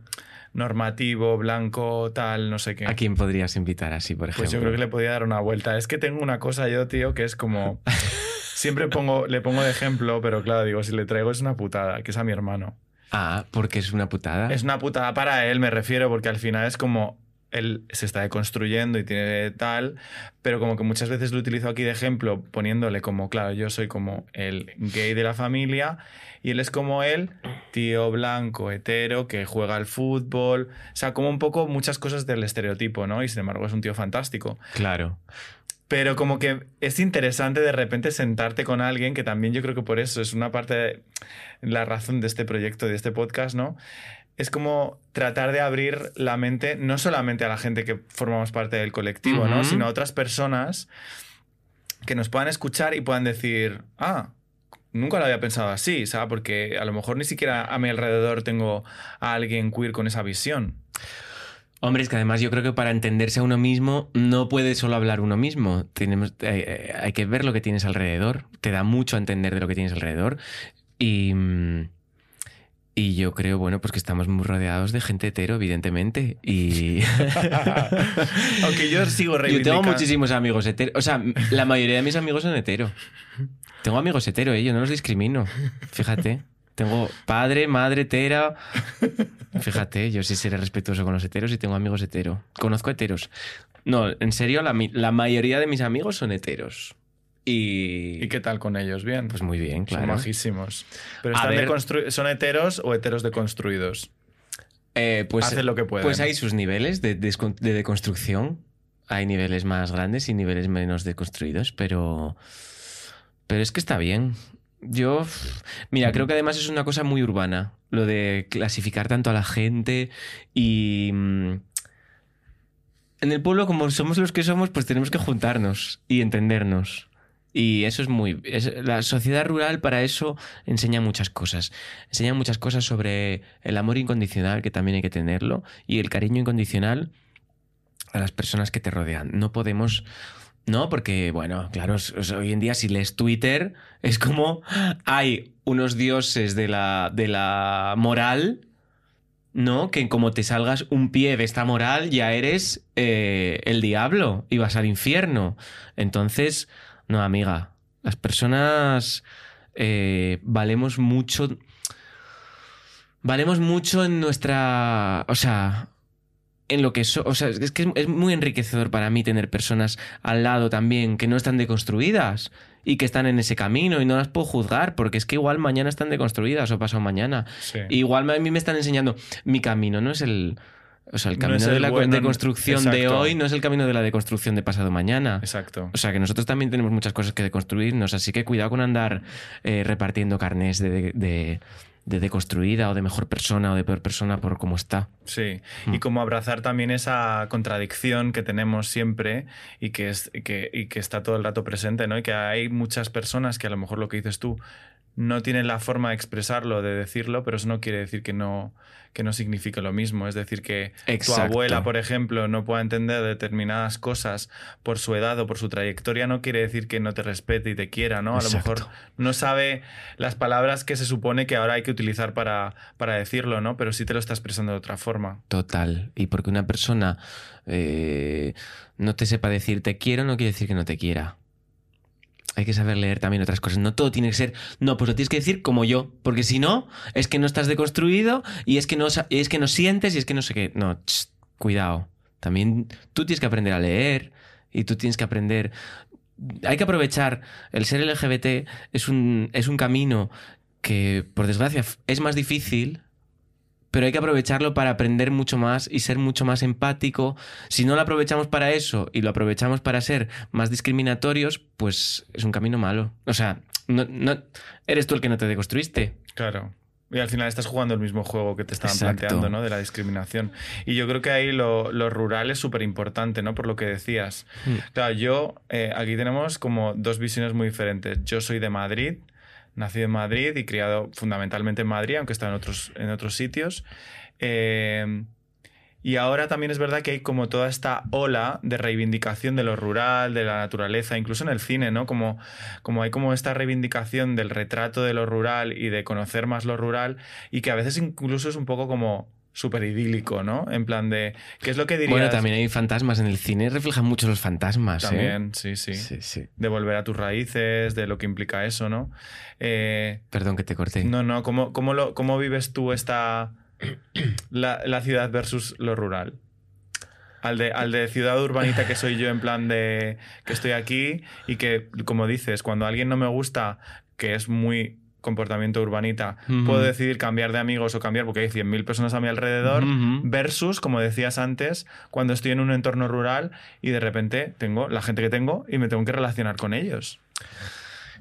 normativo, blanco, tal, no sé qué. ¿A quién podrías invitar así, por ejemplo? Pues yo creo que le podría dar una vuelta. Es que tengo una cosa yo, tío, que es como... Siempre pongo, le pongo de ejemplo, pero claro, digo, si le traigo es una putada, que es a mi hermano. Ah, porque es una putada. Es una putada para él, me refiero, porque al final es como él se está deconstruyendo y tiene tal, pero como que muchas veces lo utilizo aquí de ejemplo poniéndole como, claro, yo soy como el gay de la familia y él es como el tío blanco, hetero, que juega al fútbol, o sea, como un poco muchas cosas del estereotipo, ¿no? Y sin embargo es un tío fantástico. Claro. Pero como que es interesante de repente sentarte con alguien, que también yo creo que por eso es una parte de la razón de este proyecto, de este podcast, ¿no? Es como tratar de abrir la mente no solamente a la gente que formamos parte del colectivo, ¿no? Sino a otras personas que nos puedan escuchar y puedan decir, ah, nunca lo había pensado así, ¿sabes? Porque a lo mejor ni siquiera a mi alrededor tengo a alguien queer con esa visión. Hombre, es que además yo creo que para entenderse a uno mismo no puede solo hablar uno mismo. Tenemos, eh, eh, hay que ver lo que tienes alrededor. Te da mucho a entender de lo que tienes alrededor. Y, mm, y yo creo, bueno, pues que estamos muy rodeados de gente hetero, evidentemente. Y Aunque yo sigo yo reivindicando... tengo muchísimos amigos heteros. O sea, la mayoría de mis amigos son hetero. Tengo amigos hetero, ¿eh? yo no los discrimino. Fíjate. Tengo padre, madre, hetera. Fíjate, yo sí seré respetuoso con los heteros y tengo amigos hetero. Conozco heteros. No, en serio, la, la mayoría de mis amigos son heteros. Y. ¿Y qué tal con ellos? Bien. Pues muy bien, Son claro. majísimos. Pero están ver. ¿son heteros o heteros deconstruidos? Eh, pues, Hacen lo que pueden. Pues hay sus niveles de, de deconstrucción. Hay niveles más grandes y niveles menos deconstruidos, pero. Pero es que está bien. Yo. Mira, creo que además es una cosa muy urbana. Lo de clasificar tanto a la gente y. mm, En el pueblo, como somos los que somos, pues tenemos que juntarnos y entendernos. Y eso es muy... es- la sociedad rural para eso enseña muchas cosas. Enseña muchas cosas sobre el amor incondicional, que también hay que tenerlo, y el cariño incondicional a las personas que te rodean. No podemos... No, porque, bueno, claro, hoy en día si lees Twitter es como hay unos dioses de la, de la moral, ¿no? Que como te salgas un pie de esta moral ya eres eh, el diablo y vas al infierno. Entonces, no, amiga, las personas eh, valemos mucho. Valemos mucho en nuestra. O sea. En lo que so- o sea, es que es, es muy enriquecedor para mí tener personas al lado también que no están deconstruidas y que están en ese camino y no las puedo juzgar porque es que igual mañana están deconstruidas o pasado mañana. Sí. Igual a mí me están enseñando mi camino, no es el. O sea, el No camino de la bueno, deconstrucción de hoy no es el camino de la deconstrucción de pasado mañana. Exacto. O sea, que nosotros también tenemos muchas cosas que deconstruirnos, así que cuidado con andar eh, repartiendo carnes de, de, de deconstruida o de mejor persona o de peor persona por cómo está. Sí, Mm. y como abrazar también esa contradicción que tenemos siempre y que, es, y que, y que está todo el rato presente, ¿no? Y que hay muchas personas que a lo mejor lo que dices tú no tienen la forma de expresarlo, de decirlo, pero eso no quiere decir que no, que no signifique lo mismo. Es decir, que Exacto. tu abuela, por ejemplo, no pueda entender determinadas cosas por su edad o por su trayectoria, no quiere decir que no te respete y te quiera, ¿no? A lo mejor no sabe las palabras que se supone que ahora hay que utilizar para, para decirlo, ¿no? Pero sí te lo está expresando de otra forma. Total. Y porque una persona eh, no te sepa decir te quiero, no quiere decir que no te quiera. Hay que saber leer también otras cosas. No todo tiene que ser. No, pues lo tienes que decir como yo. Porque si no, es que no estás deconstruido y es que no, es que no sientes y es que no sé qué. No, cuidado. También tú tienes que aprender a leer y tú tienes que aprender. Hay que aprovechar. El ser LGBT es un, es un camino que, por desgracia, es más difícil pero hay que aprovecharlo para aprender mucho más y ser mucho más empático. Si no lo aprovechamos para eso y lo aprovechamos para ser más discriminatorios, pues es un camino malo. O sea, no, no- eres tú el que no te deconstruiste. Claro. Y al final estás jugando el mismo juego que te estaban Exacto. planteando, ¿no? De la discriminación. Y yo creo que ahí lo, lo rural es súper importante, ¿no? Por lo que decías. Mm. Claro, yo, eh, aquí tenemos como dos visiones muy diferentes. Yo soy de Madrid, nacido en Madrid y criado fundamentalmente en Madrid, aunque estado en otros, en otros sitios. Eh, Y ahora también es verdad que hay como toda esta ola de reivindicación de lo rural, de la naturaleza, incluso en el cine, ¿no? Como, como hay como esta reivindicación del retrato de lo rural y de conocer más lo rural y que a veces incluso es un poco como súper idílico, ¿no? En plan de, ¿qué es lo que dirías? Bueno, también hay fantasmas en el cine, reflejan mucho los fantasmas. ¿eh? También, sí, sí, Sí, sí. De volver a tus raíces, de lo que implica eso, ¿no? Eh, Perdón que te corté. no, no, ¿cómo, cómo, lo, ¿cómo vives tú esta... La, la ciudad versus lo rural? Al de, al de ciudad urbanita que soy yo en plan de que estoy aquí y que, como dices, cuando alguien no me gusta, que es muy comportamiento urbanita, puedo decidir cambiar de amigos o cambiar porque hay 100.000 personas a mi alrededor, versus, como decías antes, cuando estoy en un entorno rural y de repente tengo la gente que tengo y me tengo que relacionar con ellos.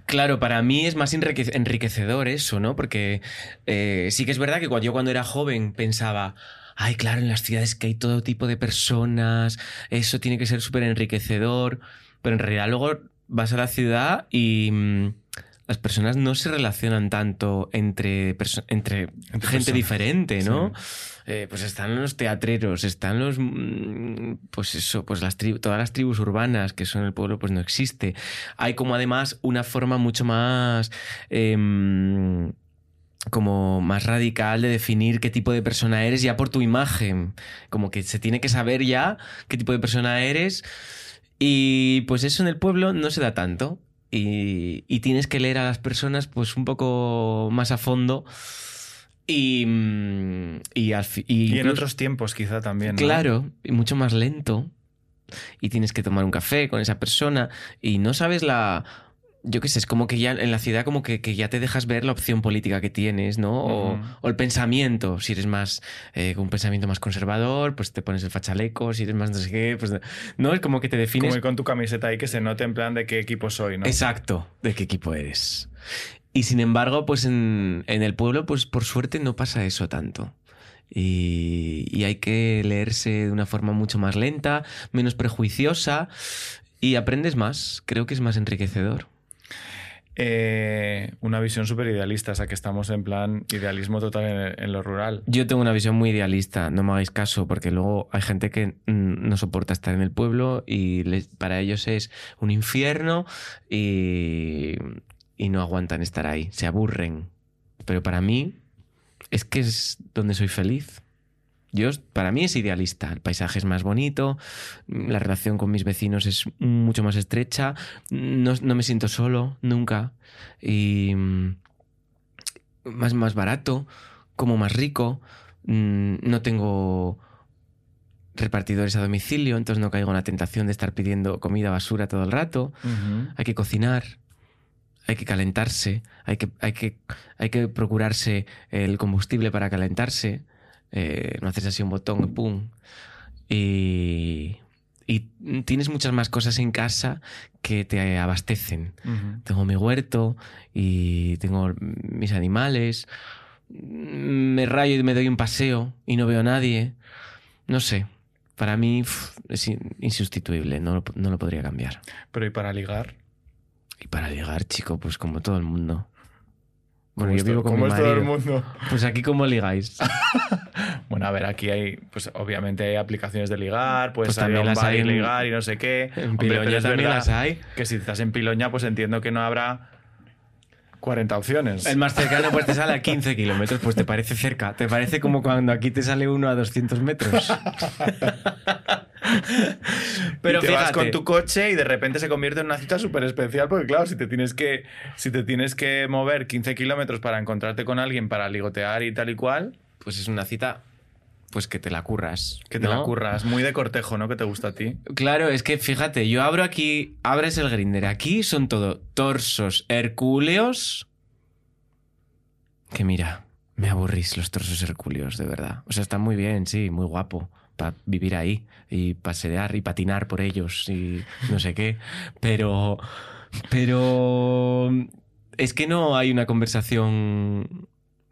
Claro, para mí es más enrique- enriquecedor eso, ¿no? Porque eh, sí que es verdad que cuando yo cuando era joven pensaba, ay, claro, en las ciudades que hay todo tipo de personas, eso tiene que ser súper enriquecedor, pero en realidad luego vas a la ciudad y mm, las personas no se relacionan tanto entre, entre, gente personas, diferente, ¿no? sí. Eh, pues están los teatreros, están los, mm, pues eso, pues las todas las tribus urbanas que son el pueblo, pues no existe. Hay como además una forma mucho más em, como más radical de definir qué tipo de persona eres ya por tu imagen. Como que se tiene que saber ya qué tipo de persona eres. Y pues eso en el pueblo no se da tanto. Y, y tienes que leer a las personas pues un poco más a fondo. Y, mm, y, al fi- y en otros tiempos quizá también. ¿no? Claro, y mucho más lento. Y tienes que tomar un café con esa persona y no sabes la... Yo qué sé, es como que ya en la ciudad como que, que ya te dejas ver la opción política que tienes, ¿no? O, el pensamiento. Si eres más eh, un pensamiento más conservador, pues te pones el fachaleco. Si eres más no sé qué, pues... No, es como que te defines... Como ir con tu camiseta ahí que se note en plan de qué equipo soy, ¿no? Exacto, de qué equipo eres. Y sin embargo, pues en, en el pueblo, pues por suerte no pasa eso tanto. Y, y hay que leerse de una forma mucho más lenta, menos prejuiciosa y aprendes más. Creo que es más enriquecedor. Eh, una visión súper idealista, o sea que estamos en plan idealismo total en, lo rural. Yo tengo una visión muy idealista, no me hagáis caso, porque luego hay gente que mm, no soporta estar en el pueblo y para ellos es un infierno y, y no aguantan estar ahí, se aburren. Pero para mí es que es donde soy feliz. Yo, para mí es idealista, el paisaje es más bonito, la relación con mis vecinos es mucho más estrecha, no, no me siento solo, nunca, y mm, más, más barato, como más rico, mm, no tengo repartidores a domicilio, entonces no caigo en la tentación de estar pidiendo comida basura todo el rato. Hay que cocinar, hay que calentarse, hay que, hay que, hay que procurarse el combustible para calentarse, eh, no haces así un botón, ¡pum! Y, y tienes muchas más cosas en casa que te abastecen. Tengo mi huerto y tengo mis animales. Me rayo y me doy un paseo y no veo a nadie. No sé. Para mí es in- insustituible, no no lo podría cambiar. Pero ¿y para ligar? Y para ligar, chico, pues como todo el mundo. Bueno, ¿Cómo yo vivo to- con cómo mi es todo el mundo? Pues aquí cómo ligáis. Bueno, a ver, aquí hay, pues obviamente hay aplicaciones de ligar, pues, Pues hay también un las hay en- ligar y no sé qué. En Hombre, pero Piloña es también verdad las hay. Que si estás en Piloña, pues entiendo que no habrá 40 opciones. El más cercano pues te sale a 15 kilómetros, pues te parece cerca. Te parece como cuando aquí te sale uno a 200 metros. Pero y te fíjate, vas con tu coche y de repente se convierte en una cita súper especial porque claro, si te tienes que si te tienes que mover 15 kilómetros para encontrarte con alguien para ligotear y tal y cual, pues es una cita pues que te la curras. que te ¿no? la curras, muy de cortejo, ¿no? Que te gusta a ti. Claro, es que fíjate, yo abro aquí, abres el grinder. Aquí son todo torsos hercúleos. Que mira, me aburrís los torsos hercúleos, de verdad. O sea, está muy bien, sí, muy guapo. Para vivir ahí y pasear y patinar por ellos y no sé qué. Pero. Pero. Es que no hay una conversación.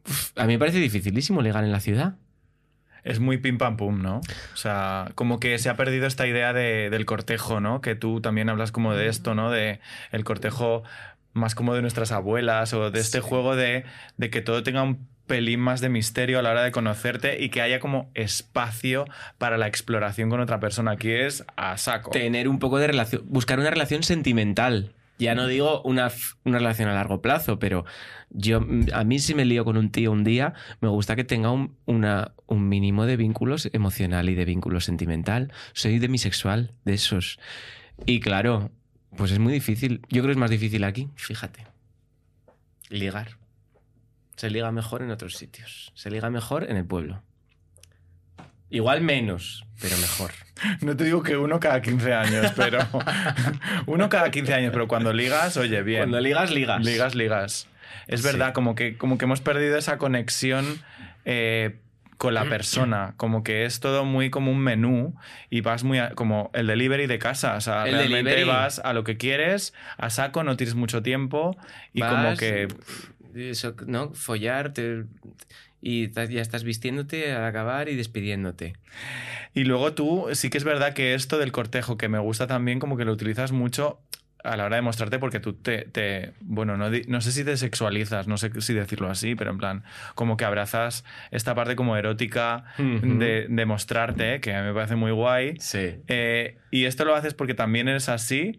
Uf, a mí me parece dificilísimo ligar en la ciudad. Es muy pim pam pum, ¿no? O sea, como que se ha perdido esta idea de- del cortejo, ¿no? Que tú también hablas como de esto, ¿no? De el cortejo más como de nuestras abuelas o de este juego de, de que todo tenga un pelín más de misterio a la hora de conocerte y que haya como espacio para la exploración con otra persona. Aquí es a saco. Tener un poco de relación, buscar una relación sentimental. Ya no digo una, una relación a largo plazo, pero yo a mí si me lío con un tío un día, me gusta que tenga un, un mínimo de vínculos emocional y de vínculo sentimental. Soy demisexual, de esos. Y claro, pues es muy difícil. Yo creo que es más difícil aquí, fíjate. Ligar. Se liga mejor en otros sitios. Se liga mejor en el pueblo. Igual menos, pero mejor. No te digo que uno cada 15 años, pero uno cada 15 años, pero cuando ligas, oye, bien. Cuando ligas, ligas. Ligas, ligas. Es Sí. verdad, como, que, como que hemos perdido esa conexión eh, con la persona. Como que es todo muy como un menú y vas muy a- como el delivery de casa. O sea, El realmente delivery. vas a lo que quieres, a saco, no tienes mucho tiempo y como que Eso, ¿no? Follar te- y ya estás vistiéndote al acabar y despidiéndote. Y luego tú, sí que es verdad que esto del cortejo, que me gusta también, como que lo utilizas mucho a la hora de mostrarte porque tú te, te- bueno, no, no sé si te sexualizas, no sé si decirlo así, pero en plan, como que abrazas esta parte como erótica de, de mostrarte, que a mí me parece muy guay. Sí. Eh, y esto lo haces porque también eres así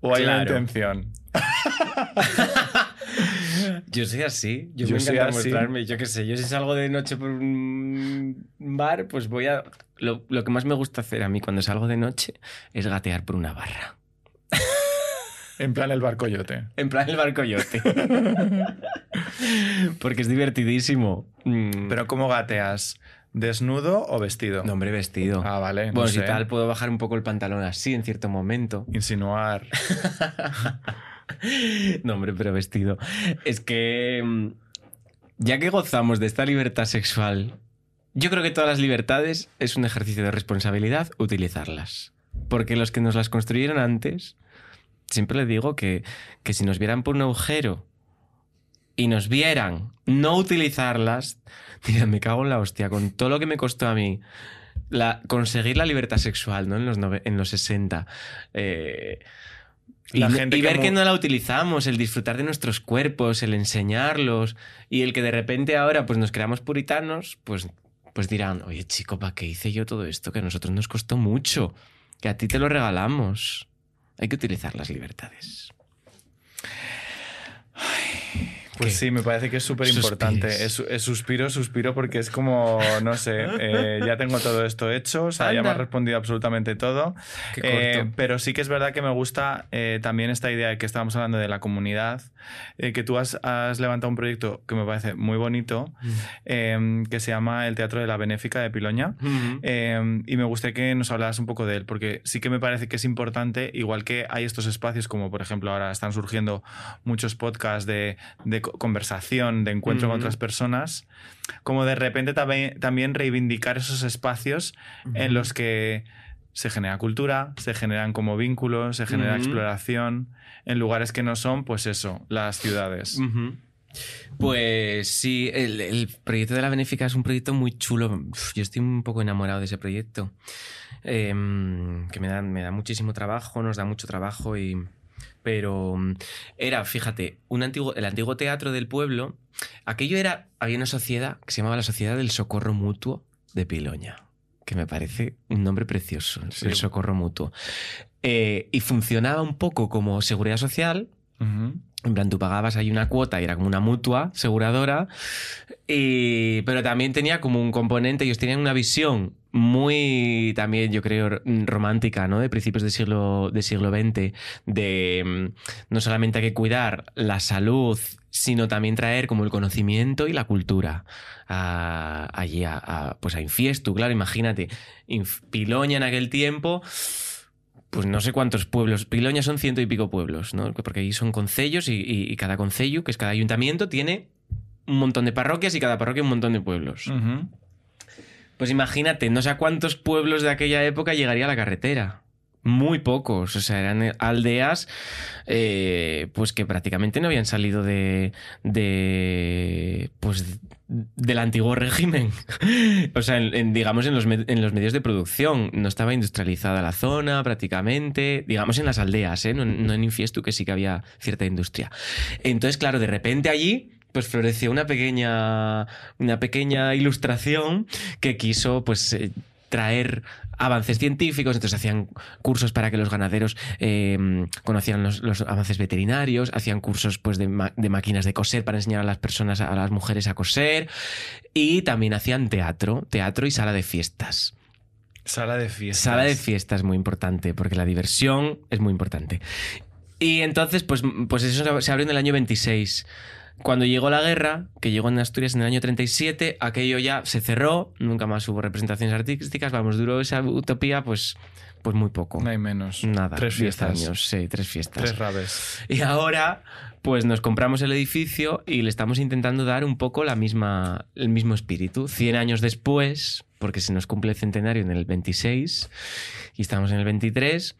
o hay Claro. intención. Yo soy así. Yo, Yo me encanta mostrarme. Yo qué sé, yo si salgo de noche por un bar, pues voy a... Lo, lo que más me gusta hacer a mí cuando salgo de noche es gatear por una barra. En plan el barcoyote. En plan el barcoyote. Porque es divertidísimo. Mm, Pero ¿cómo gateas? ¿Desnudo o vestido? No, hombre, vestido. Ah, vale. no bueno, si sé. tal, puedo bajar un poco el pantalón así en cierto momento. Insinuar. No, hombre, pero vestido. Es que mm, ya que gozamos de esta libertad sexual, yo creo que todas las libertades es un ejercicio de responsabilidad utilizarlas. Porque los que nos las construyeron antes, siempre les digo que, que si nos vieran por un agujero y nos vieran no utilizarlas, dirían, me cago en la hostia, con todo lo que me costó a mí la, conseguir la libertad sexual ¿no? en, los en los 60. eh, y, La no- gente y que ver que no la utilizamos, el disfrutar de nuestros cuerpos, el enseñarlos y el que de repente ahora pues nos creamos puritanos, pues, pues dirán, oye chico, ¿para qué hice yo todo esto? Que a nosotros nos costó mucho, que a ti te lo regalamos. Hay que utilizar las libertades. Pues ¿Qué? sí, me parece que es súper importante. Es, es suspiro, suspiro, porque es como, no sé, eh, ya tengo todo esto hecho, o sea, ya me has respondido absolutamente todo. Qué Eh, pero sí que es verdad que me gusta eh, también esta idea de que estábamos hablando de la comunidad, eh, que tú has, has levantado un proyecto que me parece muy bonito, eh, que se llama el Teatro de la Benéfica de Piloña. Ujú. Eh, y me gustaría que nos hablaras un poco de él, porque sí que me parece que es importante, igual que hay estos espacios como por ejemplo ahora están surgiendo muchos podcasts de, de conversación, de encuentro con otras personas, como de repente también, también reivindicar esos espacios en los que se genera cultura, se generan como vínculos, se genera exploración en lugares que no son, pues eso, las ciudades. Pues sí, el, el proyecto de la Benéfica es un proyecto muy chulo. Yo estoy un poco enamorado de ese proyecto. Em, que me da, me da muchísimo trabajo, nos da mucho trabajo y. Pero mm, era, fíjate, un antiguo, el antiguo teatro del pueblo. Aquello era. Había una sociedad que se llamaba la Sociedad del Socorro Mutuo de Piloña. Que me parece un nombre precioso, Sí. el Socorro Mutuo. Eh, y funcionaba un poco como seguridad social, Ujú. En plan, tú pagabas ahí una cuota y era como una mutua aseguradora, y- pero también tenía como un componente, ellos tenían una visión muy, también yo creo, romántica, ¿no? De principios del siglo, del siglo XX, de mm, no solamente hay que cuidar la salud, sino también traer como el conocimiento y la cultura a- allí a, a, pues a Infiestu, claro, imagínate, Inf- Piloña en aquel tiempo pues no sé cuántos pueblos. Piloña son ciento y pico pueblos, ¿no? Porque ahí son concellos y, y- y cada concello, que es cada ayuntamiento, tiene un montón de parroquias y cada parroquia un montón de pueblos. Pues imagínate, no sé a cuántos pueblos de aquella época llegaría la carretera. Muy pocos, o sea, eran aldeas eh, pues que prácticamente no habían salido de, de pues del antiguo régimen. o sea, en- en, digamos en los, en los medios de producción. No estaba industrializada la zona prácticamente, digamos en las aldeas, ¿eh? no, no en Infiestu, que sí que había cierta industria. Entonces, claro, de repente allí pues floreció una pequeña, una pequeña ilustración que quiso pues eh, traer avances científicos, entonces hacían cursos para que los ganaderos eh, conocieran los, los avances veterinarios, hacían cursos pues, de, ma- de máquinas de coser para enseñar a las personas, a las mujeres a coser, y también hacían teatro, teatro y sala de fiestas. Sala de fiestas. Sala de fiestas muy importante, porque la diversión es muy importante. Y entonces, pues, pues eso se abrió en el año 26. Cuando llegó la guerra, que llegó en Asturias en el año 37, aquello ya se cerró, nunca más hubo representaciones artísticas, vamos, duró esa utopía, pues, pues muy poco. No hay menos. Nada. Tres 10 fiestas. años, sí, tres fiestas. Tres rabes. Y ahora, pues nos compramos el edificio y le estamos intentando dar un poco la misma, el mismo espíritu. 100 años después, porque se nos cumple el centenario en el 26 y estamos en el 23,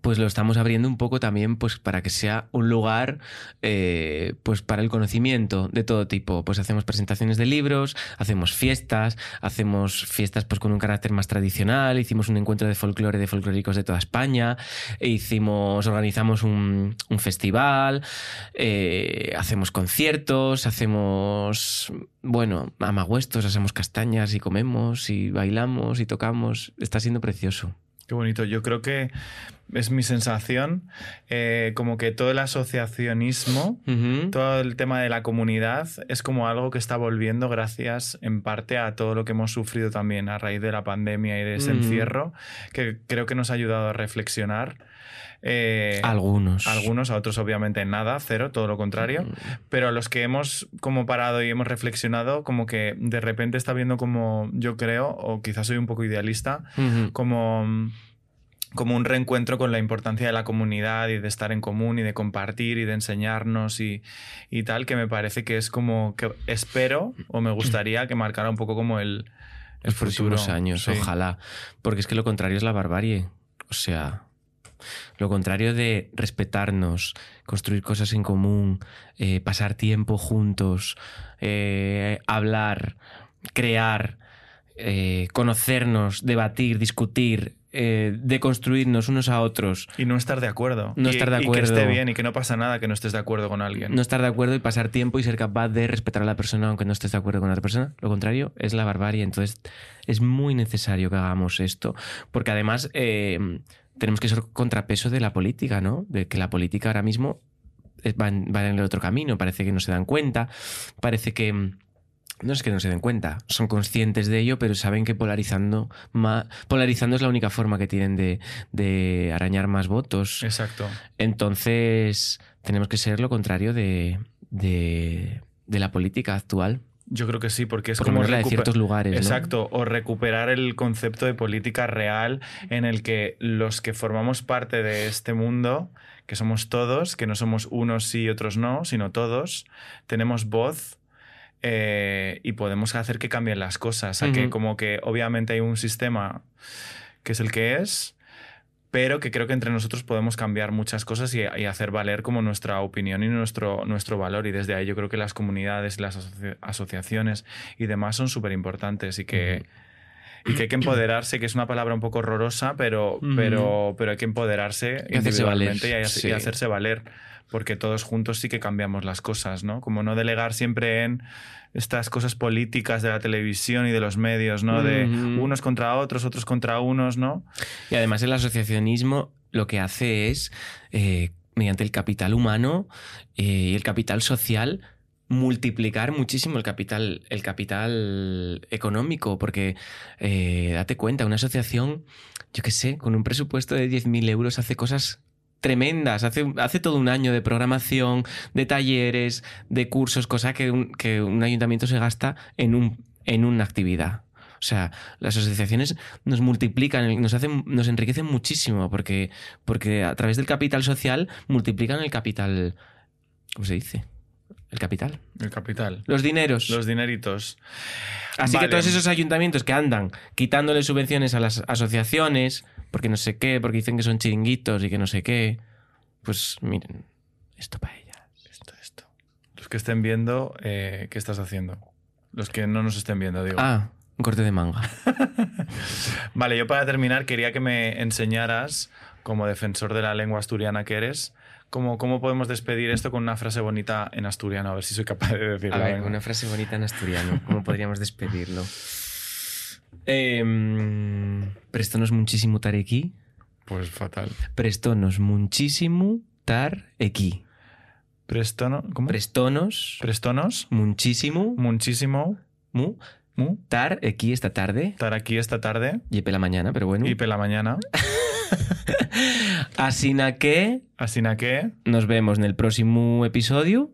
pues lo estamos abriendo un poco también pues para que sea un lugar eh, pues para el conocimiento de todo tipo. Pues hacemos presentaciones de libros hacemos fiestas hacemos fiestas pues con un carácter más tradicional. Hicimos un encuentro de folclore de folclóricos de toda España. E hicimos organizamos un, festival eh, hacemos conciertos hacemos bueno amagüestos hacemos castañas y comemos y bailamos y tocamos. Está siendo precioso Qué bonito. Yo creo que es mi sensación, eh, como que todo el asociacionismo, todo el tema de la comunidad es como algo que está volviendo gracias en parte a todo lo que hemos sufrido también a raíz de la pandemia y de ese Mm. encierro, que creo que nos ha ayudado a reflexionar. Eh, algunos algunos, a otros obviamente nada, cero, todo lo contrario. Mm. Pero a los que hemos como parado y hemos reflexionado, como que de repente está viendo como yo creo, o quizás soy un poco idealista, como, como un reencuentro con la importancia de la comunidad y de estar en común y de compartir y de enseñarnos y, y tal, que me parece que es como que espero o me gustaría que marcara un poco como el, el los próximos años, Sí. ojalá. Porque es que lo contrario es la barbarie. O sea, lo contrario de respetarnos, construir cosas en común, eh, pasar tiempo juntos, eh, hablar, crear, eh, conocernos, debatir, discutir, eh, deconstruirnos unos a otros. Y no estar de acuerdo. No Y- estar de Y que esté acuerdo. bien y que no pasa nada que no estés de acuerdo con alguien. No estar de acuerdo y pasar tiempo y ser capaz de respetar a la persona aunque no estés de acuerdo con la otra persona. Lo contrario es la barbarie. Entonces es muy necesario que hagamos esto. Porque además eh, tenemos que ser contrapeso de la política, ¿no? De que la política ahora mismo es- va en, va en el otro camino. Parece que no se dan cuenta. Parece que... mm, No es que no se den cuenta, son conscientes de ello, pero saben que polarizando, ma- polarizando es la única forma que tienen de, de arañar más votos. Exacto. Entonces, tenemos que ser lo contrario de, de, de la política actual. Yo creo que sí, porque es Por como menos la de recuper- ciertos lugares. ¿no? Exacto, o recuperar el concepto de política real en el que los que formamos parte de este mundo, que somos todos, que no somos unos sí y otros no, sino todos, tenemos voz eh, y podemos hacer que cambien las cosas. A que Ujú. como que obviamente hay un sistema que es el que es, pero que creo que entre nosotros podemos cambiar muchas cosas y, hacer valer como nuestra opinión y nuestro, nuestro valor. Y desde ahí yo creo que las comunidades, las asoci- asociaciones y demás son súper importantes y que, y que hay que empoderarse, que es una palabra un poco horrorosa, pero, pero, pero hay que empoderarse Y hacerse valer, individualmente y, hace- sí. y hacerse valer. Porque todos juntos sí que cambiamos las cosas, ¿no? Como no delegar siempre en estas cosas políticas de la televisión y de los medios, ¿no? De unos contra otros, otros contra unos, ¿no? Y además el asociacionismo lo que hace es, eh, mediante el capital humano eh, y el capital social, multiplicar muchísimo el capital, el capital económico, porque eh, date cuenta, una asociación, yo qué sé, con un presupuesto de 10.000 euros hace cosas tremendas, hace, hace todo un año de programación, de talleres, de cursos, cosa que un, que un ayuntamiento se gasta en, un, en una actividad. O sea, las asociaciones nos multiplican, nos hacen, nos enriquecen muchísimo porque, porque a través del capital social multiplican el capital. ¿Cómo se dice? El capital. El capital. Los dineros. Los dineritos. Así Vale. que todos esos ayuntamientos que andan quitándole subvenciones a las asociaciones, porque no sé qué, porque dicen que son chiringuitos y que no sé qué, pues miren, esto para ellas. Esto, esto. Los que estén viendo, eh, ¿qué estás haciendo? Los que no nos estén viendo, digo. Ah, un corte de manga. Vale, yo para terminar quería que me enseñaras como defensor de la lengua asturiana que eres, ¿cómo, cómo podemos despedir esto con una frase bonita en asturiano? A ver si soy capaz de decirlo. A ver, una frase bonita en asturiano. ¿Cómo podríamos despedirlo? Em, prestonos muchísimo tar aquí. Pues fatal. Prestonos muchísimo tar aquí. Prestono, ¿cómo? Prestonos Prestonos, muchísimo muchísimo, mu mu, tar aquí esta tarde. estar aquí esta tarde Y la mañana, pero bueno. y pela mañana. Así na que Así na que nos vemos en el próximo episodio.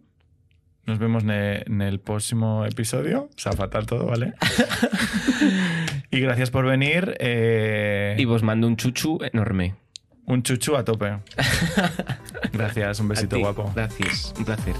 nos vemos en el próximo episodio. O sea, fatal todo, ¿vale? y gracias por venir. eh, Y vos mando un chuchu enorme. un chuchu a tope. Gracias, un besito guapo. Gracias, un placer.